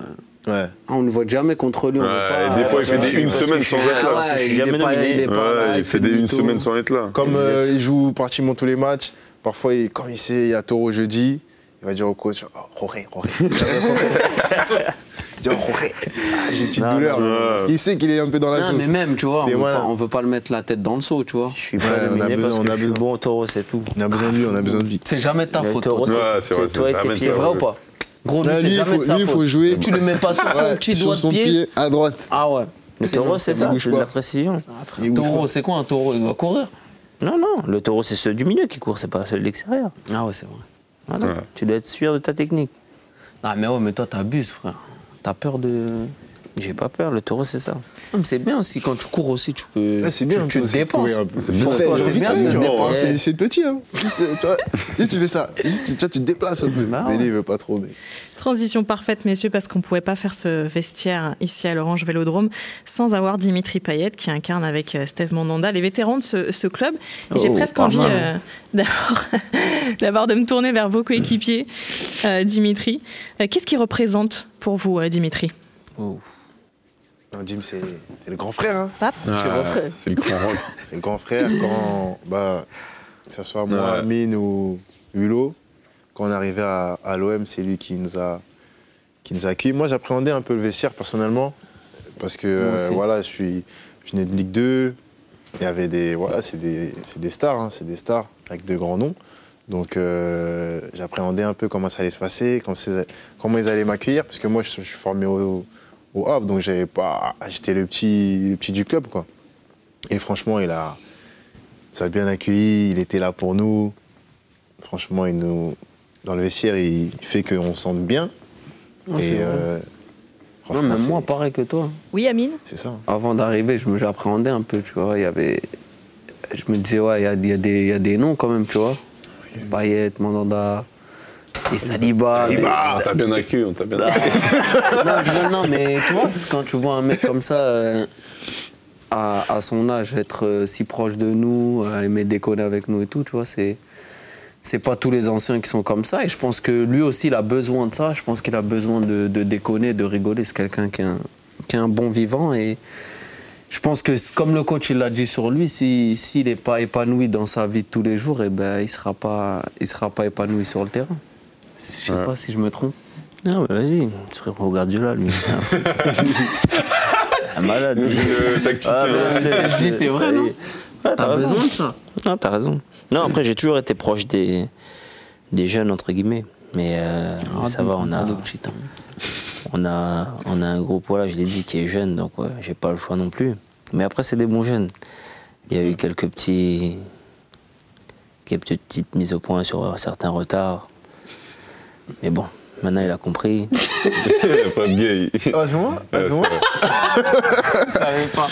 F: Ouais.
E: Ah, On ne voit jamais contre lui. on
G: Ouais,
E: veut pas,
G: et des fois, il fait des une
E: parce que
G: semaine
E: je suis
G: sans être là. Parce que
E: ouais,
D: je suis
E: il est
D: jamais
E: pas-
D: nominé.
E: il est pas là,
G: Ouais, il fait des une semaine sans être là.
F: Comme euh, il joue pratiquement tous les matchs, parfois, il- quand il sait il y a taureau jeudi, il va dire au coach Oh, Roré, Roré. Ah, j'ai une petite
D: Non,
F: douleur.
G: non, non.
F: Parce qu'il sait qu'il est un peu dans la
E: Non, mais même, tu vois, on veut,
F: voilà.
E: pas, on veut pas le mettre la tête dans le seau, tu vois.
D: Je suis pas
F: Ouais, on a besoin-
D: parce
F: on
D: que
F: a
D: je suis
F: besoin.
D: bon au taureau, c'est tout.
F: On a besoin de lui, on a besoin de lui.
E: C'est jamais de ta
D: Le
E: faute.
D: c'est
G: c'est vrai,
D: c'est toi
G: c'est
D: et tes
G: jamais
D: pieds.
E: C'est vrai ou pas Gros, lui, c'est jamais
F: faut,
E: de sa
F: lui, il
E: faute.
F: faut jouer
E: Tu le mets pas sur son petit
F: sur
E: doigt
F: son
E: de pied.
F: pied à droite.
E: Ah ouais.
D: Le taureau, c'est ça, c'est de la précision.
E: Ah, frère,
F: Il bouge
E: Taureau, c'est quoi un taureau? Il va courir
D: Non, non, le taureau, c'est ceux du milieu qui courent, c'est pas ceux de l'extérieur.
E: Ah ouais, c'est vrai.
D: Voilà.
G: Ouais.
D: Tu dois être sûr de ta technique.
E: Ah mais ouais, mais toi, t'abuses, frère. T'as peur de.
D: J'ai pas peur, le taureau, c'est ça.
E: C'est bien si quand tu cours aussi, tu peux.
F: C'est bien.
E: Tu, tu te
F: aussi,
E: dépenses. c'est bien.
F: C'est c'est petit, hein. Tu tu fais ça. Tu, tu te déplaces un peu.
E: Bah
F: mais
E: ouais.
F: lui, il veut pas trop. Mais...
C: Transition parfaite, messieurs, parce qu'on ne pouvait pas faire ce vestiaire ici à l'Orange Vélodrome sans avoir Dimitri Payet qui incarne avec euh, Steve Mandanda les vétérans de ce, ce club. Et j'ai
D: Oh,
C: presque envie euh, d'abord d'abord de me tourner vers vos coéquipiers, euh, Dimitri. Euh, Qu'est-ce qu'il représente pour vous, euh, Dimitri?
D: Oh.
F: Non, Jim, c'est le grand frère. Hein.
G: Ah. C'est le grand rôle.
F: C'est le grand frère. Quand, bah, que ce soit moi,
G: Ouais.
F: Amine ou Hulot, quand on arrivait à, à l'OM, c'est lui qui nous a qui nous a accueillis. Moi, j'appréhendais un peu le vestiaire personnellement, parce que euh, voilà, je suis, je venais de Ligue 2. Il y avait des, voilà, c'est des, c'est des stars, hein, c'est des stars avec de grands noms. Donc, euh, j'appréhendais un peu comment ça allait se passer, comment, comment ils allaient m'accueillir, parce que moi, je, je suis formé au, au Havre, donc j'avais pas, j'étais le petit, le petit du club, quoi. Et franchement, il a, ça a bien accueilli, il était là pour nous. Franchement, il nous, dans le vestiaire, il fait qu'on se sente bien. Et
E: vrai.
F: euh,
E: Non, moi, pareil que toi.
C: Oui, Amine
F: c'est ça.
E: Avant d'arriver, je me j'appréhendais un peu, tu vois. Il y avait. Je me disais, ouais, il y a, y a des- il y a des noms quand même, tu vois. Payet, Mandanda, et Saliba.
F: Saliba.
G: On t'a bien accueilli, on t'a bien accueilli.
E: non, je rigole, non, mais tu vois, quand tu vois un mec comme ça, euh, à, à son âge, être euh, si proche de nous, euh, aimer déconner avec nous et tout, tu vois, c'est. C'est pas tous les anciens qui sont comme ça, et je pense que lui aussi, il a besoin de ça. Je pense qu'il a besoin de, de déconner, de rigoler. C'est quelqu'un qui, est un- qui est un bon vivant, et je pense que, comme le coach il l'a dit sur lui, si- s'il n'est pas épanoui dans sa vie de tous les jours, eh ben, il ne sera, pas- il sera pas épanoui sur le terrain. Je sais
G: Ouais.
E: pas si je me trompe.
D: Non, mais vas-y, tu regardes Guardiola, lui. C'est un fou. un malade. lui.
G: Le tacticien.
D: Ah,
E: je dis, c'est vrai, non
D: t'as raison.
E: besoin de ça.
D: Non, t'as raison. Non, après, j'ai toujours été proche des, des jeunes, entre guillemets. Mais, euh, mais ça va, on a, on, a, on a un groupe, voilà, je l'ai dit, qui est jeune, donc ouais, j'ai pas le choix non plus. Mais après, c'est des bons jeunes. Il y a eu quelques petits. quelques petites mises au point sur certains retards. Mais bon, maintenant, il a compris.
G: pas bien.
F: Ah, c'est moi Ah, c'est moi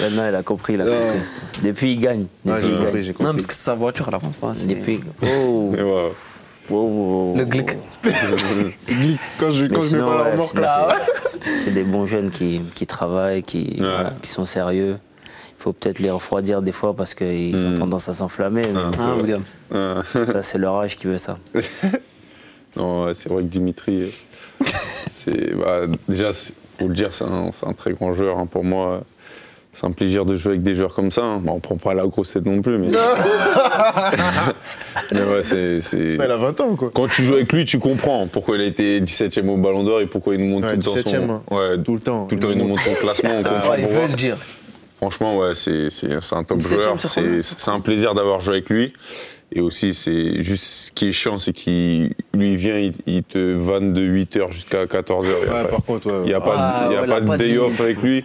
D: Maintenant, il a compris, il a compris. Depuis, il gagne.
F: Ouais,
D: Depuis,
F: j'ai
D: il
F: compris,
D: gagne.
F: compris.
E: Non, parce que sa voiture, elle avance pas.
D: Depuis. Oh,
G: Mais
D: oh,
E: Le
D: oh.
E: glick.
F: Quand je,
D: Mais
F: quand je mets pas la
D: ouais,
F: remorque,
D: sinon,
F: là.
D: c'est- C'est des bons jeunes qui, qui travaillent, qui,
G: Ouais.
D: voilà, qui sont sérieux. Il faut peut-être les refroidir des fois parce qu'ils ont
G: Mm.
D: tendance à s'enflammer. mais
E: Hein, William
G: Ah.
D: Ça, c'est leur âge qui veut ça.
G: Non, c'est vrai que Dimitri, c'est bah, déjà, faut le dire, c'est un, très grand joueur. hein. Pour moi, c'est un plaisir de jouer avec des joueurs comme ça. hein. Bon, on prend pas la grosse tête non plus, mais. mais ouais, c'est.
F: Elle a 20 ans, quoi.
G: Quand tu joues avec lui, tu comprends pourquoi il a été 17ème au Ballon d'Or et pourquoi il nous montre
F: Ouais,
G: tout le temps
F: 17e,
G: son...
F: hein.
G: Ouais,
F: Tout le temps.
G: tout le temps, il nous montre son classement. On comprend
E: Ouais, il veut le dire.
G: Franchement, ouais, c'est un top
E: 17e
G: joueur. c'est un plaisir d'avoir joué avec lui. Et aussi, c'est juste ce qui est chiant, c'est qu'il lui vient, il, il te vanne de 8h jusqu'à 14h. Il n'y a,
F: Ouais,
G: pas,
F: par contre, ouais.
G: il y a pas de-
E: Ah,
G: il y a
E: ouais,
G: pas de
E: de
G: day off avec lui.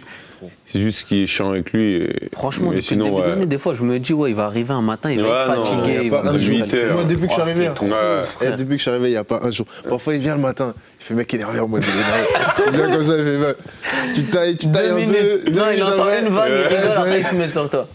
G: C'est juste ce qui est chiant avec lui. et-
E: Franchement,
G: mais
E: depuis
G: sinon,
E: le début de l'année, des fois, je me dis, ouais, il va arriver un matin, il va être
G: non,
E: fatigué.
F: Il
E: va
F: pas un jour. Moi, depuis que je suis
E: Oh,
F: arrivé. Eh, depuis que je suis arrivé, il n'y a pas un jour. Parfois, il vient le matin, il fait mec, il est revers en mode. il vient comme ça, il fait Tu tailles, tu tailles un
E: minutes.
F: peu.
E: Non, il entend une vanne, il rigole, après il se met sur toi.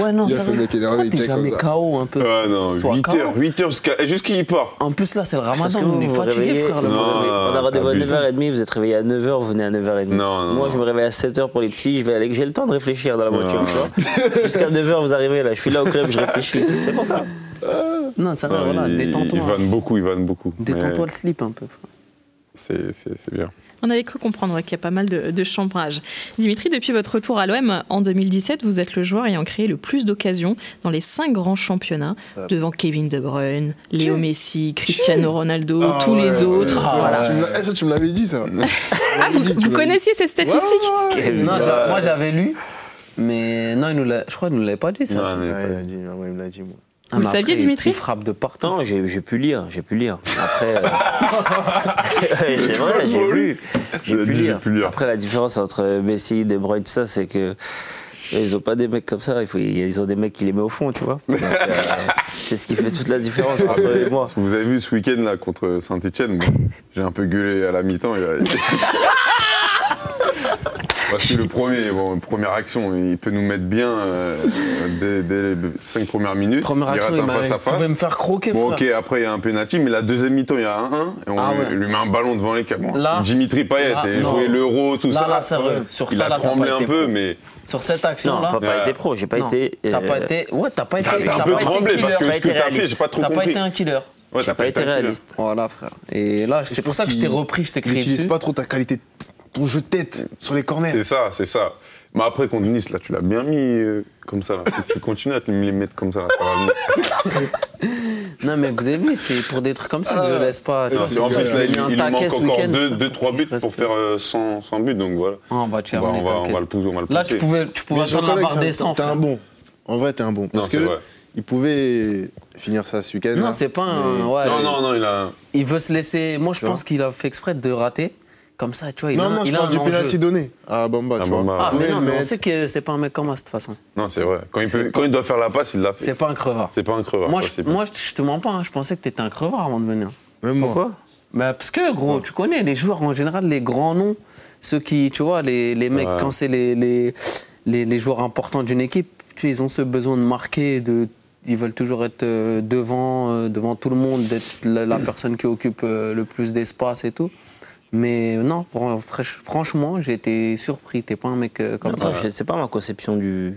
E: Ouais, non,
F: Il a
E: ça
F: fait le
E: va.
F: mec énervé, il comme
E: jamais
F: ça.
E: KO un peu.
G: Ah non,
E: Sois
G: 8
E: KO.
G: heures, 8 heures jusqu'à jusqu'à il part.
E: En plus, là, c'est le ramadan,
D: que
E: on est fatigué, frère.
G: Non.
D: On a rendez-vous à
G: abusé.
D: 9h30, vous êtes réveillé à 9h, vous venez à 9h30.
G: Non, non,
D: Moi, je me réveille à 7h pour les petits, je vais aller, j'ai le temps de réfléchir dans la voiture,
G: Non.
D: tu vois. Jusqu'à 9h, vous arrivez là, je suis là au club, je réfléchis. C'est pour ça.
E: Non, ça va, voilà,
G: il, il
E: détends-toi.
G: vanne beaucoup, il vanne beaucoup.
E: Détends-toi le slip un peu, frère.
G: C'est bien.
C: On avait cru comprendre qu'il y a pas mal de, de chambrage. Dimitri, depuis votre retour à l'OM en 2017, vous êtes le joueur ayant créé le plus d'occasions dans les cinq grands championnats, devant Kevin De Bruyne, Léo Messi, Cristiano Ronaldo,
F: Ah
C: tous les
F: ouais,
C: autres.
F: ouais,
C: Voilà.
F: tu eh, ça, tu me l'avais dit, ça.
C: Ah, vous, vous connaissiez ces statistiques
E: Non, moi, j'avais lu. Mais non, il nous l'a- je crois qu'il nous l'avait pas dit, ça.
G: Non,
F: il me l'a dit, moi.
E: Ah,
C: Vous le saviez, Dimitri
E: Il frappe de partout.
D: Non, j'ai pu lire, j'ai pu lire. Après, euh, c'est vrai, j'ai vu, j'ai pu,
G: dit, j'ai
D: lire.
G: pu lire.
D: Après, la différence entre Messi, De Bruyne, tout ça, c'est que ils ont pas des mecs comme ça. Il faut, ils ont des mecs qui les mettent au fond, tu vois. Euh, c'est ce qui fait toute la différence entre eux et moi.
G: Vous avez vu ce week-end là contre Saint-Etienne, j'ai un peu gueulé à la mi-temps. il Parce que le premier, bon, première action, il peut nous mettre bien euh, dès, dès les cinq premières minutes.
E: Première
G: il
E: action, il
G: face à
E: il pouvait
G: face.
E: me faire croquer,
G: Bon,
E: frère.
G: ok, après il y a un penalty, mais la deuxième mi-temps, il y a un 1 et on
E: Ah
G: lui,
E: ouais.
G: lui met un ballon devant les câbles. Bon, Dimitri Payet,
E: non.
G: jouer l'euro, tout
E: Là,
G: ça.
E: là, sérieux, sur
G: il
E: ça,
G: a
E: là, t'as
G: tremblé un peu,
E: pro.
G: mais
E: Sur cette
D: Non,
E: action-là.
D: pas, pas été pro, j'ai pas été.
E: T'as pas
D: euh,
E: été. Ouais, t'as pas été.
G: t'as un
E: t'as
G: peu
E: pas été
G: tremblé parce que ce que
D: été
G: t'as fait, j'ai pas trop
E: T'as pas
G: compris.
E: été un killer.
G: Ouais, t'as
D: pas été réaliste.
E: Voilà, frère. Et là, c'est pour ça que je t'ai repris, je t'ai
F: Il
E: crié
F: n'utilise
E: dessus.
F: pas trop ta qualité, ton jeu de tête sur les corners.
G: C'est ça, c'est ça. Mais après, contre Nice, là, tu l'as bien mis euh, comme ça. Là. Faut que tu continues à te les mettre comme ça. Là.
E: Non, mais vous avez vu, c'est pour des trucs comme ça que je laisse pas.
F: Non,
G: Non, en plus, là, il, il manque encore
E: week-end.
G: 2-3 buts pour faire euh, 100, 100 buts. Donc voilà.
E: Ah, on va te
G: On va,
E: amener,
G: on va, on
E: t'inquiète.
G: va le pousser. On va le
E: Là, tu
G: pousser.
E: pouvais, tu pouvais attendre la barre des
F: un-
E: 100.
F: t'es un
E: frère.
F: bon. En vrai, t'es un bon. Parce
G: c'est
F: que il pouvait finir ça ce week-end.
E: Non,
F: là.
E: c'est pas un.
F: Mais-
E: ouais,
G: Non, non, non, il a.
E: Il veut se laisser. Moi, je pense qu'il a fait exprès de rater. Comme ça, tu vois, il
F: Non,
E: a,
F: non,
E: il
F: je
E: a
F: parle
E: un
F: du penalty donné à Bamba,
G: À
F: tu vois.
G: Bamba.
E: Ah, mais non, mais on sait que c'est pas un mec comme ça, de toute façon.
G: Non, c'est vrai. Quand il, peut, quand il doit faire la passe, il l'a fait.
E: C'est pas un crevard.
G: C'est pas un crevard.
E: Moi, je, moi, je je te mens pas, hein, je pensais que t'étais un crevard avant de venir.
F: Même moi.
D: Pourquoi?
E: Bah, parce que, gros, tu connais les joueurs en général, les grands noms, ceux qui, tu vois, les, les mecs,
G: Ouais.
E: quand c'est les, les, les, les joueurs importants d'une équipe, tu sais, ils ont ce besoin de marquer, de, ils veulent toujours être euh, devant, euh, devant tout le monde, d'être la, la personne qui occupe euh, le plus d'espace et tout. Mais non, franchement, j'ai été surpris. T'es pas un mec euh, comme
D: Non,
E: ça.
D: C'est pas ma conception du,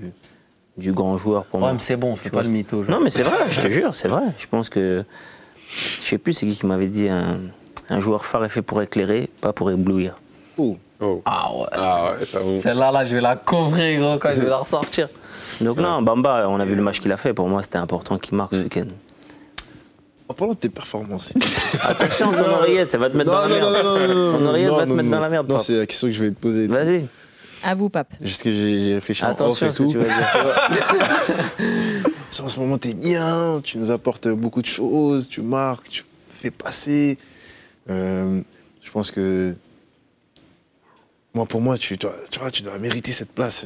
D: du grand joueur pour
E: Ouais,
D: moi.
E: mais c'est bon, fais pas le mytho. genre.
D: Non, mais c'est vrai, je te jure, c'est vrai. Je pense que. Je sais plus c'est qui qui m'avait dit un, un joueur phare est fait pour éclairer, pas pour éblouir.
G: Oh.
E: Ah ouais.
G: Ah ouais, j'avoue.
E: Celle-là, là, je vais la couvrir, gros, quand je vais la ressortir.
D: Donc, non, Bamba, on a vu le match qu'il a fait. Pour moi, c'était important qu'il marque ce week-end.
F: En parlant de tes performances.
D: Attention, ton oreillette, ça va te mettre dans la merde. Ton oreillette va te mettre dans la merde,
F: Non, c'est la question que je vais te poser.
D: Vas-y,
C: À vous, Pape.
F: Juste que j'ai réfléchi en off
D: attention
F: et
D: à ce que
F: tout.
D: tu vas dire.
F: En ce moment, t'es bien, tu nous apportes beaucoup de choses, tu marques, tu fais passer. Euh, je pense que. Moi, pour moi, tu, tu, vois, tu vois, tu dois mériter cette place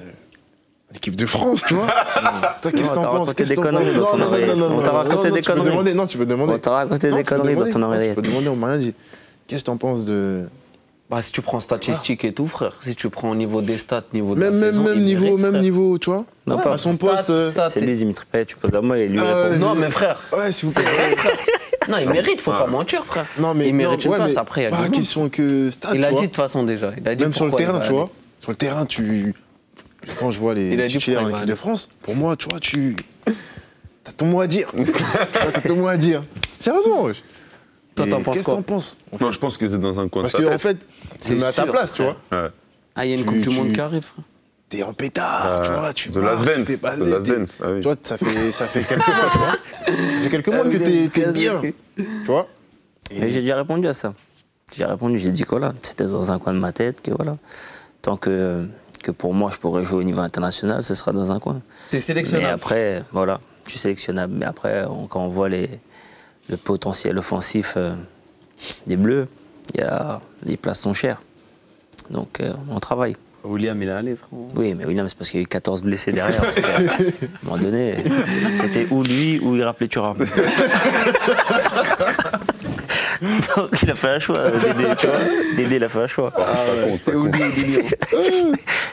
F: euh, en équipe de France, tu vois. Toi, qu'est-ce que t'en penses
D: raconté
F: Qu'est-ce
D: des
F: que t'en
D: conneries
F: penses Non, non, non, non, non,
D: On t'a
F: non,
D: raconté
F: non,
D: des
F: tu peux
D: conneries.
F: demander, non, tu peux demander.
D: On t'a raconté
F: Non,
D: des conneries dans ton
F: Non,
D: oreillette.
F: Tu peux demander, on m'a rien dit. Qu'est-ce que t'en penses de.
E: Bah, si tu prends statistiques et tout, frère, si tu prends au niveau des stats, niveau de
F: Même,
E: la
F: même,
E: saison,
F: même niveau, même niveau, tu vois
D: Non,
E: Ouais,
D: pas
F: À son poste. euh,
E: stats
D: C'est lui, Dimitri Payet, tu poses à moi et lui
F: Ah
D: répond.
E: Non, mais frère,
F: Ouais, s'il vous plaît.
E: Non, il mérite, faut pas mentir, frère.
F: Non, mais
E: il mérite
F: non,
E: une
F: ouais,
E: place.
F: mais
E: Après, il y a monde.
F: question que stade,
E: Il a dit de toute façon déjà. Il a dit
F: Même sur le terrain, tu vois.
E: aller.
F: Sur le terrain, tu. Quand je vois les titulaires en équipe de. France, pour moi, tu vois, tu. T'as ton mot à dire. T'as ton mot à dire. Sérieusement, wesh.
E: Toi,
F: Et
E: t'en penses
F: Qu'est-ce que
E: quoi
F: t'en penses en fait
G: Non, je pense que c'est dans un coin
F: Parce
G: de
F: que, en fait,
E: C'est
F: mets à ta place, tu vois.
G: Ouais.
E: Ah, il y a une
F: Tu-
E: Coupe du
F: tu-
E: Monde qui arrive, frère.
F: T'es en pétard, tu vois, tu
G: The
F: marques,
G: Last
F: tu
G: Dance, The Last Dance, ah oui.
F: Tu vois, ça fait, ça fait quelques mois, tu vois. Ça fait quelques mois que t'es t'es bien, tu vois.
D: Mais j'ai déjà répondu à ça. J'ai répondu, j'ai dit que voilà, c'était dans un coin de ma tête, que voilà, tant que, que pour moi je pourrais jouer au niveau international, ce sera dans un coin.
E: T'es
D: Mais
E: sélectionnable.
D: après, voilà, je suis sélectionnable. Mais après, on- quand on voit les, le potentiel offensif euh, des Bleus, il y a, les places sont chères. Donc euh, on travaille.
E: William, il est allé, frérot.
D: Oui, mais William, c'est parce qu'il y a eu 14 blessés derrière. Euh, à un moment donné, c'était ou lui ou il rappelait Thuram? Donc il a fait un choix, Dédé, tu vois. Dédé, il a fait un choix.
G: Ça compte, ça compte.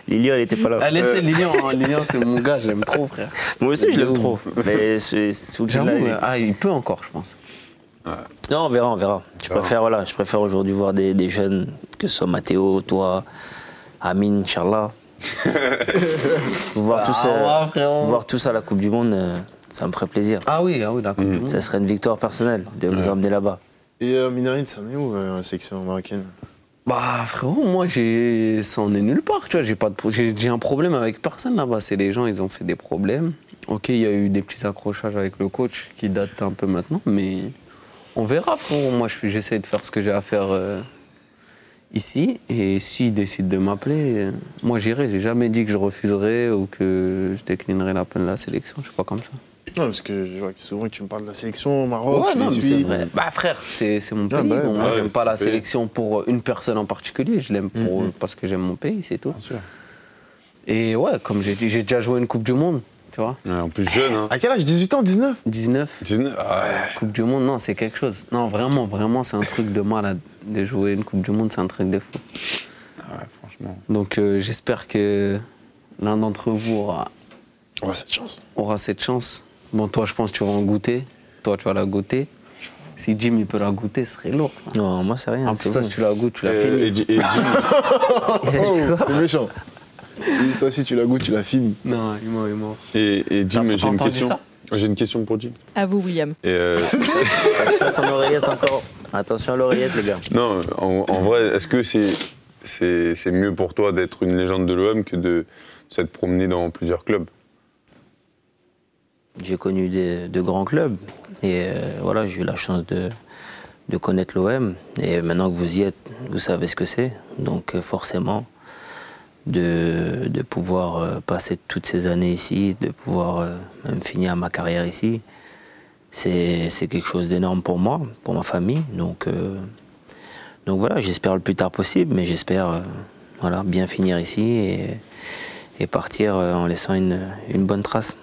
D: Lilian, elle était pas là.
E: Ah, laissez Lilian, hein. Lilian c'est mon gars, je l'aime trop, frère.
D: Moi aussi, je l'aime trop. Mais
E: J'avoue,
D: il-
E: euh, ah, il peut encore, je pense.
D: Non, on verra, on verra. Je préfère, voilà, je préfère aujourd'hui voir des, des jeunes, que ce soit Mathéo, toi, Amine, Inch'Allah. voir, tous,
E: Ah,
D: euh,
E: ouais, frérot.
D: voir tous à la Coupe du Monde, euh, ça me ferait plaisir.
E: Ah oui, ah oui, la Coupe du Monde.
D: Ça serait une victoire personnelle de vous emmener là-bas.
F: Et euh, Minarine, ça en est où euh, la sélection marocaine?
E: Bah frérot, moi j'ai, ça en est nulle part, tu vois. J'ai pas j'ai, un problème avec personne là-bas. C'est les gens, ils ont fait des problèmes. Ok, il y a eu des petits accrochages avec le coach qui datent un peu maintenant, mais on verra, frérot. Moi, j'essaie de faire ce que j'ai à faire euh, ici, et s'il décide de m'appeler, euh, moi j'irai. J'ai jamais dit que je refuserais ou que je déclinerais l'appel de la sélection. Je suis pas comme ça.
F: Non, parce que je vois que souvent que tu me parles de la sélection au Maroc,
E: Ouais,
F: tu
E: non, c'est vrai. Bah frère, c'est c'est mon pays.
F: Ah, bah, bah,
E: moi,
G: ouais,
E: j'aime pas la
G: pays.
E: sélection pour une personne en particulier. Je l'aime pour parce que j'aime mon pays, c'est tout.
G: sûr.
E: Et ouais, comme j'ai dit, j'ai déjà joué une Coupe du Monde, tu vois.
G: Ouais, en plus jeune, hein.
F: À quel âge? 18 ans? 19
E: 19.
G: 19 ah, ouais.
E: Coupe du Monde, non, c'est quelque chose. Non, vraiment, vraiment, c'est un truc de malade. De jouer une Coupe du Monde, c'est un truc de fou.
G: Ah ouais, franchement.
E: Donc euh, j'espère que l'un d'entre vous aura,
F: On a cette chance.
E: aura cette chance. Bon, toi, je pense que tu vas en goûter. Toi, tu vas la goûter. Si Jim, il peut la goûter, ce serait lourd.
D: Non, moi, c'est rien.
E: En plus, toi, si tu la goûtes, tu l'as
G: Euh,
E: fini.
G: et, Ji- et Jim,
F: Oh, c'est méchant. Dis, toi, si tu la goûtes, tu l'as fini.
E: Non, il est mort, il est mort.
G: et, et Jim, j'ai une question. J'ai une question pour Jim.
C: À vous, William.
G: Et euh,
D: Attention à ton oreillette encore. Attention à l'oreillette, les gars.
G: non, en, en vrai, est-ce que c'est c'est c'est mieux pour toi d'être une légende de l'OM que de s'être promené dans plusieurs clubs?
D: J'ai connu de grands clubs et euh, voilà, j'ai eu la chance de, de connaître l'OM. Et maintenant que vous y êtes, vous savez ce que c'est. Donc euh, forcément, de, de pouvoir euh, passer toutes ces années ici, de pouvoir même finir ma carrière ici, c'est quelque chose d'énorme pour moi, pour ma famille. Donc, donc voilà, j'espère le plus tard possible, mais j'espère voilà, bien finir ici et, et partir en laissant une, une bonne trace.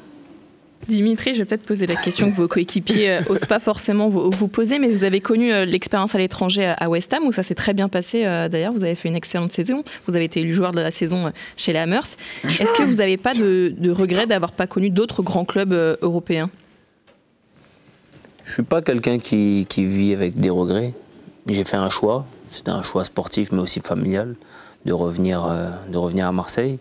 C: Dimitri, je vais peut-être poser la question que vos coéquipiers n'osent pas forcément vous, poser, mais vous avez connu euh, l'expérience à l'étranger à- à West Ham, où ça s'est très bien passé euh, d'ailleurs, vous avez fait une excellente saison, vous avez été élu joueur de la saison euh, chez les Hammers. Est-ce que vous n'avez pas de, de regret d'avoir pas connu d'autres grands clubs euh, européens?
D: Je suis pas quelqu'un qui, qui vit avec des regrets. J'ai fait un choix, c'était un choix sportif mais aussi familial, de revenir, euh, de revenir à Marseille.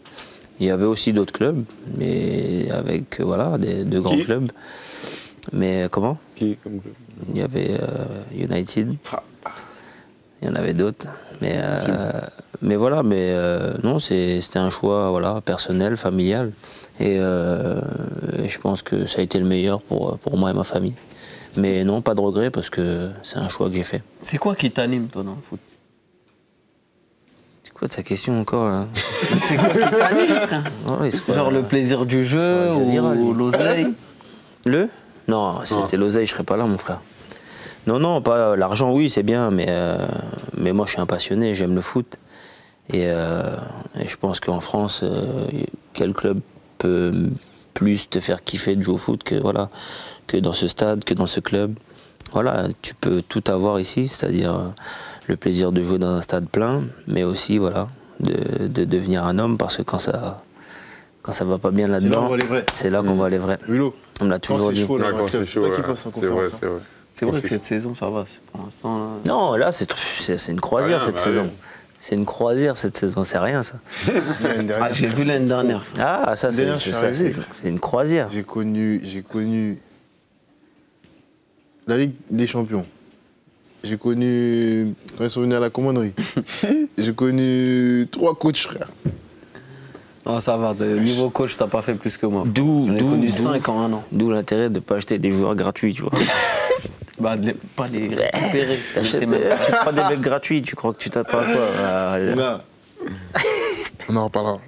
D: Il y avait aussi d'autres clubs, mais avec euh, voilà, des, de grands
G: Qui
D: clubs. Mais euh, comment?
G: Qui comme club?
D: Il y avait euh, United, il y en avait d'autres. Mais, euh, mais voilà, mais euh, non, c'était un choix voilà, personnel, familial. Et euh, et je pense que ça a été le meilleur pour, pour moi et ma famille. Mais non, pas de regret parce que c'est un choix que j'ai fait.
E: C'est quoi qui t'anime, toi, dans le foot?
D: Quoi ta question encore là
E: C'est quoi
D: Oh,
E: Genre le plaisir du jeu ou l'oseille
D: Le? Non, c'était l'oseille, je serais pas là, mon frère. Non, non, pas l'argent, oui, c'est bien, mais, euh, mais moi, je suis un passionné, j'aime le foot. Et, euh, et je pense qu'en France, euh, quel club peut plus te faire kiffer de jouer au foot que, voilà, que dans ce stade, que dans ce club? Voilà, tu peux tout avoir ici, c'est-à-dire euh, le plaisir de jouer dans un stade plein, mais aussi, voilà, de, de devenir un homme, parce que quand ça, quand ça va pas bien là-dedans, c'est là qu'on voit les vrais.
F: Willow,
D: On l'a toujours
F: c'est
D: dit.
F: chaud, là,
G: Ouais, c'est chaud, ouais. vrai, c'est vrai.
E: C'est vrai que cette saison, ça va. Pour l'instant, là.
D: Non, là, c'est une croisière
G: Rien,
D: cette
G: bah
D: saison. C'est une croisière cette saison, c'est rien ça.
E: Ah, j'ai vu l'année dernière.
D: Ah, ça, c'est c'est une croisière.
F: J'ai connu, j'ai connu la Ligue des Champions. J'ai connu quand ils sont venus à la commanderie. j'ai connu trois coachs, frère.
E: Oh, ça va. De niveau coach, t'as pas fait plus que moi.
D: D'où d'où-
E: connu
D: d'où-
E: 5 en un an.
D: d'où l'intérêt de ne pas acheter des joueurs gratuits, tu vois.
E: Bah, de les- pas les récupérer.
D: T'achètes-
E: même
D: tu prends des mecs gratuits, tu crois que tu t'attends à quoi à-
F: Là. On en reparlera.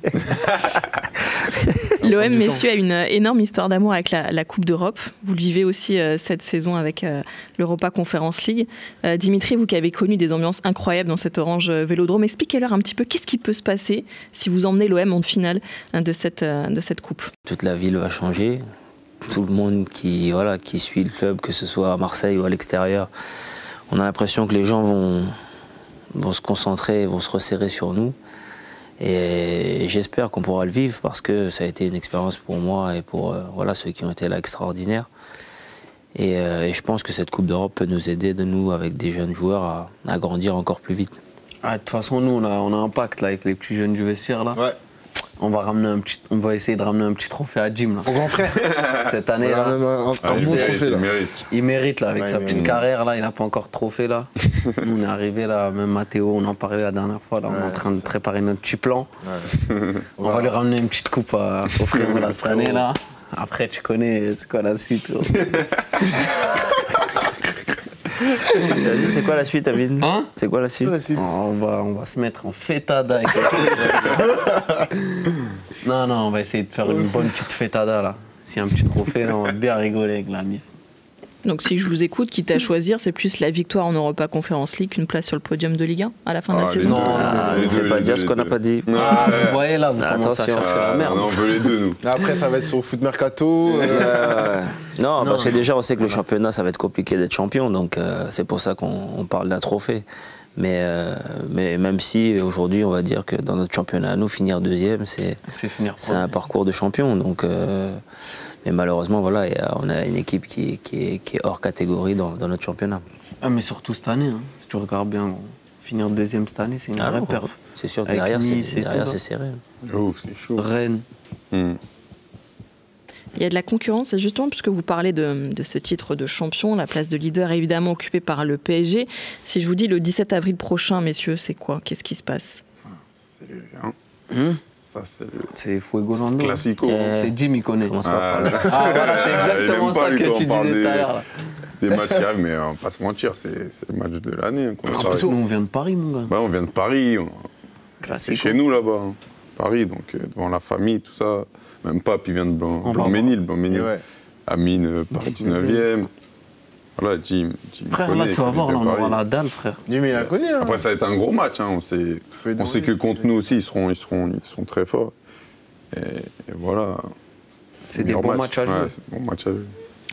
C: L'OM, messieurs, a une euh, énorme histoire d'amour avec la, la Coupe d'Europe. Vous le vivez aussi euh, cette saison avec euh, l'Europa Conference League. Euh, Dimitri, vous qui avez connu des ambiances incroyables dans cet orange vélodrome, expliquez-leur un petit peu qu'est-ce qui peut se passer si vous emmenez l'OM en finale hein, de, cette, euh, de cette Coupe.
D: Toute la ville va changer. Tout le monde qui, voilà, qui suit le club, que ce soit à Marseille ou à l'extérieur, on a l'impression que les gens vont, vont se concentrer, vont se resserrer sur nous. Et j'espère qu'on pourra le vivre parce que ça a été une expérience pour moi et pour euh, voilà, ceux qui ont été là extraordinaires. Et, euh, et je pense que cette Coupe d'Europe peut nous aider, de nous, avec des jeunes joueurs, à, à grandir encore plus vite.
E: Ah, De toute façon, nous, on a, on a un pacte là, avec les petits jeunes du vestiaire. Là.
F: Ouais.
E: On, va ramener un petit, on va essayer de ramener un petit trophée à Jim là.
F: Mon grand frère.
E: cette année
F: Voilà,
E: là.
F: même un, un
G: Ah,
F: bon
G: il
F: trophée là.
G: mérite.
E: Il mérite là, avec
F: Ouais,
E: sa
F: il
E: petite
F: mérite.
E: carrière là, il n'a pas encore de trophée là. On est arrivé là, même Mathéo, on en parlait la dernière fois, là, on est en train de préparer notre petit plan.
F: Ouais.
E: On va lui ramener une petite coupe à, au frérot là, cette année là. Après, tu connais, c'est quoi la suite gros
D: Vas-y, c'est quoi la suite, Amine
E: Hein
D: C'est quoi la suite
E: on, va, on va se mettre en fétada. avec- non, non, on va essayer de faire une bonne petite fétada là. S'il y a un petit trophée là, on va bien rigoler avec la mif.
C: Donc si je vous écoute, quitte à choisir, c'est plus la victoire en Europa Conference League qu'une place sur le podium de Ligue 1 à la fin de la
G: Ah,
C: saison.
G: deux,
D: Ah,
G: les
D: ne fais pas dire ce qu'on n'a pas dit.
E: Ah, vous voyez là, vous commencez
D: Attention.
E: à chercher
G: Ah,
E: la merde.
G: non, on veut les deux, nous.
F: Après, ça va être sur Foot Mercato. euh,
D: Euh, non,
E: Non,
D: parce que
E: non.
D: déjà, on sait que le championnat, ça va être compliqué d'être champion, donc euh, c'est pour ça qu'on on parle d'un trophée. Mais, euh, mais même si aujourd'hui, on va dire que dans notre championnat, nous, finir deuxième, c'est
E: C'est finir
D: c'est un parcours de champion. Donc, euh, mais malheureusement, voilà, on a une équipe qui, qui est, qui est hors catégorie dans, dans notre championnat.
E: Ah, mais surtout cette année, hein. si tu regardes bien, finir deuxième cette année, c'est une
D: Ah
E: vraie
D: non,
E: perf.
D: c'est sûr que
E: Avec
D: derrière, c'est serré.
G: Oh, c'est chaud.
E: Rennes.
G: Hmm.
C: Il y a de la concurrence, et justement, puisque vous parlez de, de ce titre de champion, la place de leader est évidemment occupée par le PSG. Si je vous dis le 17 avril prochain, messieurs, c'est quoi? Qu'est-ce qui se passe?
G: C'est le. hein, Ça, c'est le
E: C'est Fuego Lando.
G: classico.
D: Euh,
E: C'est Jim, il connaît.
G: Ah,
D: là.
E: Ah voilà, c'est exactement ça que tu disais tout à
G: des-
E: l'heure.
G: Des matchs qui arrivent, mais on va pas se mentir, c'est c'est le match de l'année. faire.
E: nous, on vient de Paris, mon gars.
G: Bah, on vient de Paris, on- c'est chez nous là-bas, hein. Paris, donc euh, devant la famille, tout ça. Même pas, puis il vient de Blanc- Blanc-Ménil. Blanc-Ménil.
F: ouais.
G: Amine, euh, Paris 19e. Voilà, Jim. Jim
E: Frère,
G: connaît,
E: là, tu vas
G: connaît
E: voir, là, on aura la dalle, frère.
F: Mais il a connu. Hein.
G: Après, ça va être un gros match. hein, On sait, on que contre nous aussi, ils seront, ils seront, ils seront très forts. Et, et voilà.
E: C'est des bons
G: match.
E: matchs à jouer.
G: Ouais, c'est des bons matchs à jouer.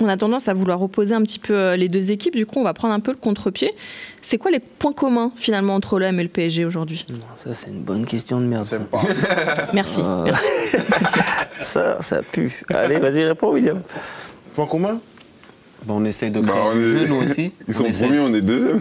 C: On a tendance à vouloir opposer un petit peu euh, les deux équipes, du coup, on va prendre un peu le contre-pied. C'est quoi les points communs, finalement, entre l'OM et le PSG aujourd'hui?
D: Non, ça, c'est une bonne question de merde. ça.
F: C'est pas.
C: Merci. Merci.
D: Ça, ça pue. Allez, vas-y, réponds, William.
F: Point commun?
E: Bah, on essaye de
G: Bah,
E: créer
G: on
E: du
G: est-
E: jeu, nous aussi.
G: Ils
E: On
G: sont premiers, on est deuxième.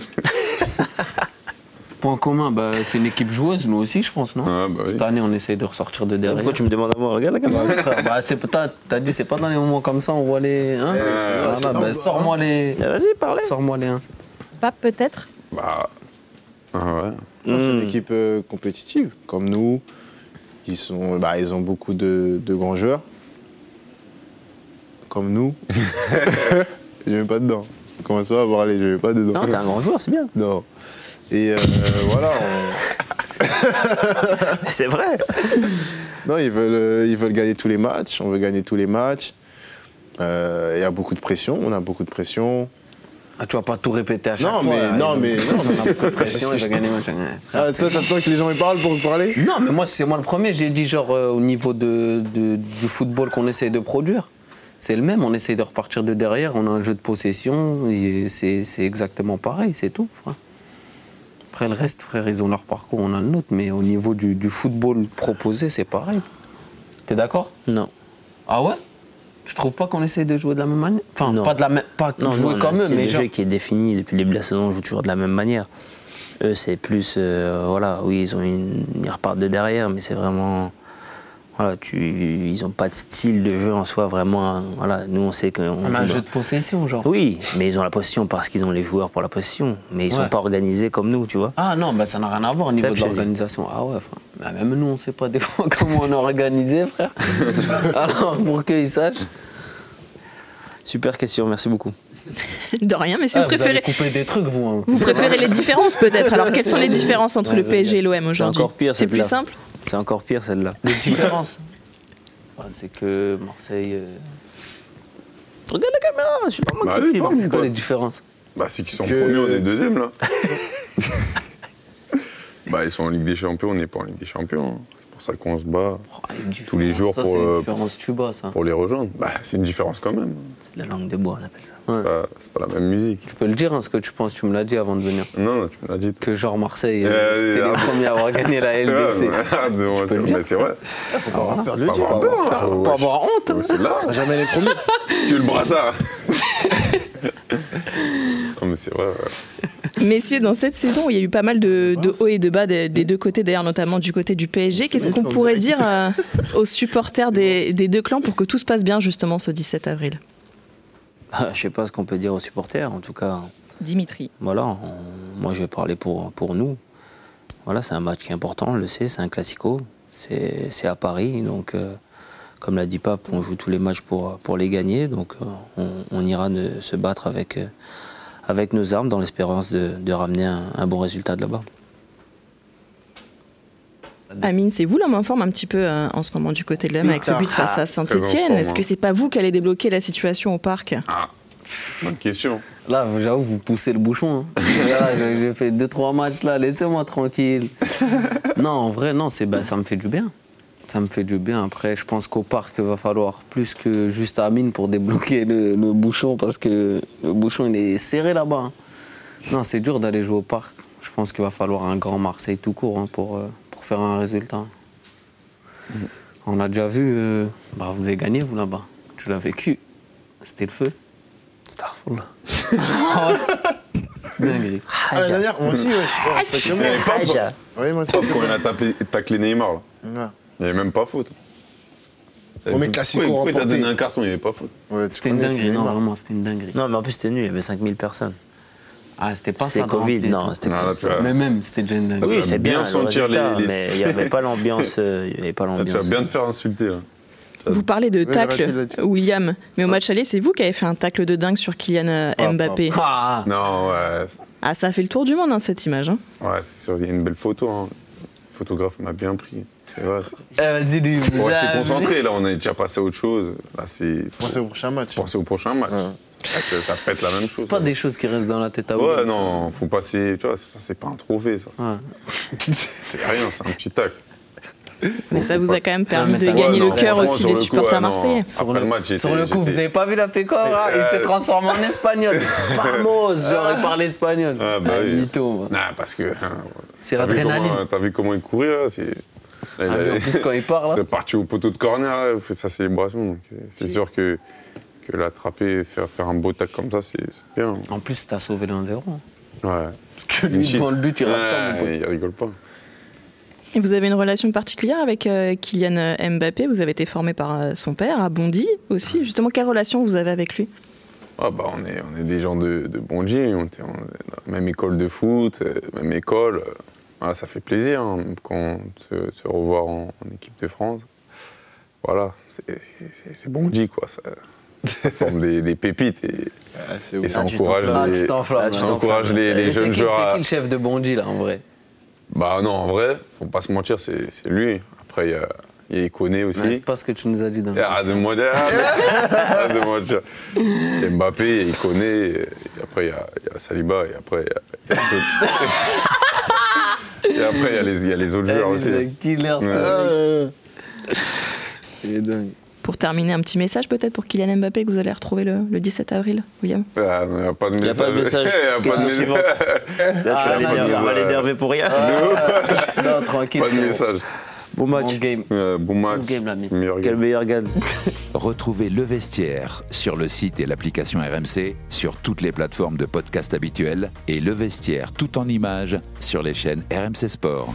E: Point commun, bah, c'est une équipe joueuse, nous aussi, je pense, non?
G: Ah, bah oui.
E: Cette année, on essaye de ressortir de derrière.
D: Pourquoi tu me demandes à moi Regarde la caméra?
E: Bah, bah, t'as dit, c'est pas dans les moments comme ça, on voit les. Hein? Voilà, bah,
F: normal,
E: sors-moi les.
D: Ah, Vas-y, parlez.
E: Sors-moi les. hein.
C: Pas peut-être?
G: Bah. Ah ouais.
F: Non, C'est une
D: Hmm.
F: équipe euh, compétitive, comme nous. Ils, sont, bah, ils ont beaucoup de, de grands joueurs, comme nous. je ne vais pas dedans. Commence pas à parler, je ne vais pas dedans.
D: Non, t'es un grand joueur, c'est bien.
F: Non. Et euh, voilà, on-
D: C'est vrai.
F: non, ils veulent, euh, ils veulent gagner tous les matchs, on veut gagner tous les matchs. Euh, Il y a beaucoup de pression, on a beaucoup de pression.
E: Ah, tu vas pas tout répéter à chaque
F: Non,
E: fois.
F: mais-
E: là,
F: non,
E: ont-
F: mais- non,
E: ont
F: mais-
E: beaucoup de pression, ils vont gagner le match. Ouais, frère,
F: Ah, toi, t'attends que les gens y parlent pour parler?
E: Non, mais moi, c'est moi le premier. J'ai dit, genre, euh, au niveau de, de- du football qu'on essaye de produire, c'est le même. On essaye de repartir de derrière. On a un jeu de possession. C'est exactement pareil, c'est tout, frère. Après, le reste, frère, ils ont leur parcours, on a le nôtre. Mais au niveau du, du football proposé, c'est pareil. T'es d'accord?
D: Non.
E: Ah ouais? Tu trouves pas qu'on essaye de jouer de la même manière? Enfin,
D: Non.
E: pas de la même. Pas
D: Non,
E: jouer
D: non,
E: comme eux,
D: c'est
E: mais
D: le
E: genre.
D: jeu qui est défini depuis le début de la saison, on joue toujours de la même manière. Eux, c'est plus, euh, voilà, oui, ils ont une, ils repartent de derrière, mais c'est vraiment, voilà, tu, ils ont pas de style de jeu en soi vraiment. hein, Voilà, nous, on sait qu'on
E: On a un jeu de possession, genre.
D: Oui, mais ils ont la possession parce qu'ils ont les joueurs pour la possession, mais ils
E: Ouais.
D: sont pas organisés comme nous, tu vois.
E: Ah non, bah ça n'a rien à voir au niveau de l'organisation. Ah ouais, frère. Bah, même nous, on sait pas des fois comment on est organisé, frère. Alors, pour qu'ils sachent.
D: Super question, merci beaucoup.
C: De rien, mais si
E: Ah,
C: vous
E: vous
C: préférez.
E: allez couper des trucs, vous. hein.
C: Vous préférez les différences peut-être Alors quelles sont les différences entre
E: Ouais,
C: le PSG et l'OM
D: C'est
C: aujourd'hui?
D: Encore pire,
C: C'est plus simple?
D: C'est encore pire celle-là.
E: Les différences. Ah, c'est que Marseille. euh,
D: Regarde la caméra, je suis pas moi
G: Bah,
D: qui filme.
G: parle.
E: C'est quoi les différences
G: Bah, c'est qu'ils sont
F: Que-
G: premiers, on est deuxième là. bah, ils sont en Ligue des Champions, on n'est pas en Ligue des Champions. hein. Pour ça qu'on se bat
E: Une
G: tous les jours
E: ça,
G: pour, euh,
E: différence ça.
G: pour les rejoindre. Bah, c'est une différence quand même.
D: C'est de la langue de bois, on appelle ça.
E: Ouais.
G: Bah, c'est pas la même musique.
E: Tu peux le dire, hein, ce que tu penses, tu me l'as dit avant de venir.
G: Non, non, tu me l'as dit. toi.
E: Que genre Marseille, euh,
G: Euh,
E: c'était
G: ah,
E: les premiers à avoir gagné la LDC.
G: Ah,
E: dire,
G: c'est vrai.
F: Faut pas avoir peur de le dire.
G: hein,
E: Faut
G: faut-
E: pas avoir honte. hein.
G: C'est là,
F: Jamais les premiers.
G: que le brassard. non, mais c'est vrai. ouais.
C: Messieurs, dans cette saison, il y a eu pas mal de, de hauts et de bas des, des deux côtés, d'ailleurs notamment du côté du PSG. Qu'est-ce qu'on pourrait dire euh, aux supporters des, des deux clans pour que tout se passe bien justement ce 17 avril?
D: Je sais pas ce qu'on peut dire aux supporters, en tout cas.
C: Dimitri.
D: Voilà, on- moi je vais parler pour, pour nous. Voilà, c'est un match qui est important, on le sait, c'est un classico. C'est c'est à Paris, donc euh, comme l'a dit Pape, on joue tous les matchs pour, pour les gagner. Donc euh, on, on ira de- se battre avec, euh, avec nos armes dans l'espérance de, de ramener un, un bon résultat de là-bas.
C: Amine, c'est vous l'homme en forme un petit peu euh, en ce moment du côté de l'homme avec ce but face à Saint-Etienne. Est-ce que c'est pas vous qui allez débloquer la situation au parc?
G: Bonne question.
E: Là, j'avoue, vous poussez le bouchon. hein. Là, j'ai j'ai fait 2-3 matchs là, laissez-moi tranquille. non, en vrai, non, c'est bah, ça me fait du bien. Ça me fait du bien. Après, je pense qu'au parc, il va falloir plus que juste Amine pour débloquer le, le bouchon parce que le bouchon, il est serré là-bas. hein. Non, c'est dur d'aller jouer au parc. Je pense qu'il va falloir un grand Marseille tout court hein, pour, euh, pour faire un résultat. On a déjà vu, euh, bah, vous avez gagné, vous là-bas. Tu l'as vécu. C'était le feu.
D: Starful.
E: Dinguerie.
F: Ah, la dernière, moi aussi, ouais, je respecte-moi. Ouais, moi, c'est pas
G: Quand a tapé, taclé Neymar, là.
F: Ouais.
G: Il n'y avait même pas faute.
F: Oh, mais classico
G: Pourquoi il t'a
F: remporté.
G: donné un carton, il n'y avait pas faute
F: Ouais,
E: C'était une dinguerie, non, vraiment, c'était une dinguerie.
D: Non, mais en plus c'était nul, il y avait 5000 personnes.
E: Ah, c'était pas
D: C'est Covid, non, c'était
G: vas-
E: Mais même, c'était déjà une dinguerie.
D: Oui, c'est
G: bien
D: bien,
G: sentir
D: le résultat,
G: les- les-
D: mais il n'y avait pas l'ambiance. euh, Il y avait pas
G: Là, tu vas
D: l'ambiance.
G: bien te faire insulter. là.
C: Vous parlez de tacle. William, mais au match aller, c'est vous qui avez fait un tacle de dingue sur Kylian euh,
F: Ah,
C: Mbappé.
E: Ah,
G: Non, ouais.
C: Ah, ça a fait le tour du monde, hein, cette image. hein.
G: Ouais, c'est sûr, il y a une belle photo. hein. Le photographe m'a bien pris. C'est vrai.
E: vas-y, lui.
G: Faut rester
E: Ah,
G: concentré. Là, on est déjà passé à autre chose. Là, c'est.
F: Pensez au prochain match.
G: penser au prochain match.
F: Ouais.
G: Ça peut être la même chose.
E: C'est pas des choses qui restent dans la tête à
G: Ouais, non, faut passer. Tu vois, ça, c'est pas un trophée, ça.
E: ça. Ouais.
G: C'est rien, c'est un petit tac.
C: Mais ça vous a quand même permis de gagner
G: Ouais,
C: le cœur aussi des supporters marseillais.
E: Sur le,
G: le match,
E: sur le coup, vous avez pas vu la pécore hein? Il s'est
G: Euh,
E: transformé en espagnol. Vamos, j'aurais parlé espagnol.
G: Ah, bah oui.
E: mytho, moi.
G: Non, parce que. hein,
E: C'est
G: t'as vu
E: l'adrénaline.
G: comment- T'as vu comment il courait, là c'est- Là,
E: Ah, en plus, quand il part,
G: il
E: là.
G: est parti au poteau de corner, là, il fait sa célébration. C'est sûr que, que l'attraper, faire, faire un beau tac comme ça, c'est c'est bien.
E: En plus, t'as sauvé le 1-0.
G: Ouais.
E: Parce que lui, devant le but, il rate pas, pote.
G: Ouais, il rigole pas.
C: Et vous avez une relation particulière avec euh, Kylian euh, Mbappé? Vous avez été formé par euh, son père, à Bondy aussi. Justement, quelle relation vous avez avec lui?
G: Ah bah on est, on est des gens de, de Bondy, on était on est dans la même école de foot, même école. Voilà, ça fait plaisir hein, quand se, se revoir en, en équipe de France. Voilà, c'est- c'est Bondy quoi. Ça, ça forme des, des pépites et,
F: Ah,
G: et ça
D: Ah,
G: encourage.
E: Ah,
G: les,
E: tu t'enflammes.
D: Ah, tu
G: ça encourage les, jeunes
E: qui-
G: joueurs.
E: C'est qui le chef de Bondy, là, en vrai?
G: Bah non, en vrai, faut pas se mentir, c'est lui. Après, il y a, il y a Ikoné aussi.
E: C'est pas ce que tu nous as dit dans
G: Ah, de moi, ah, de moi, tiens. Il y a Mbappé, il connaît, et après il y a, il y a Saliba, et après il y a, il y a d'autres- Et après il y a les, il y a les autres joueurs
E: mais
G: aussi.
E: c'est killer,
G: Ouais.
E: ça.
F: Euh, Il est dingue.
C: Pour terminer, un petit message peut-être pour Kylian Mbappé que vous allez retrouver le, le 17 avril, William
G: Ah, non, il n'y a pas de
D: Il n'y
G: message.
D: a pas de message.
G: Il y a pas de
D: Question
G: message.
D: suivante. Là, je
E: Ah, non,
D: l'énerver-
E: non,
D: on va
G: non.
D: l'énerver pour rien.
E: Ah, Non, tranquille.
G: Pas de message.
D: Bon match.
E: Bon game.
G: Euh, bon match.
E: Bon game, l'ami.
G: Meilleur
D: Quel
G: game.
D: meilleur gagne
B: Retrouvez Le Vestiaire sur le site et l'application RMC, sur toutes les plateformes de podcast habituelles et Le Vestiaire tout en images sur les chaînes RMC Sport.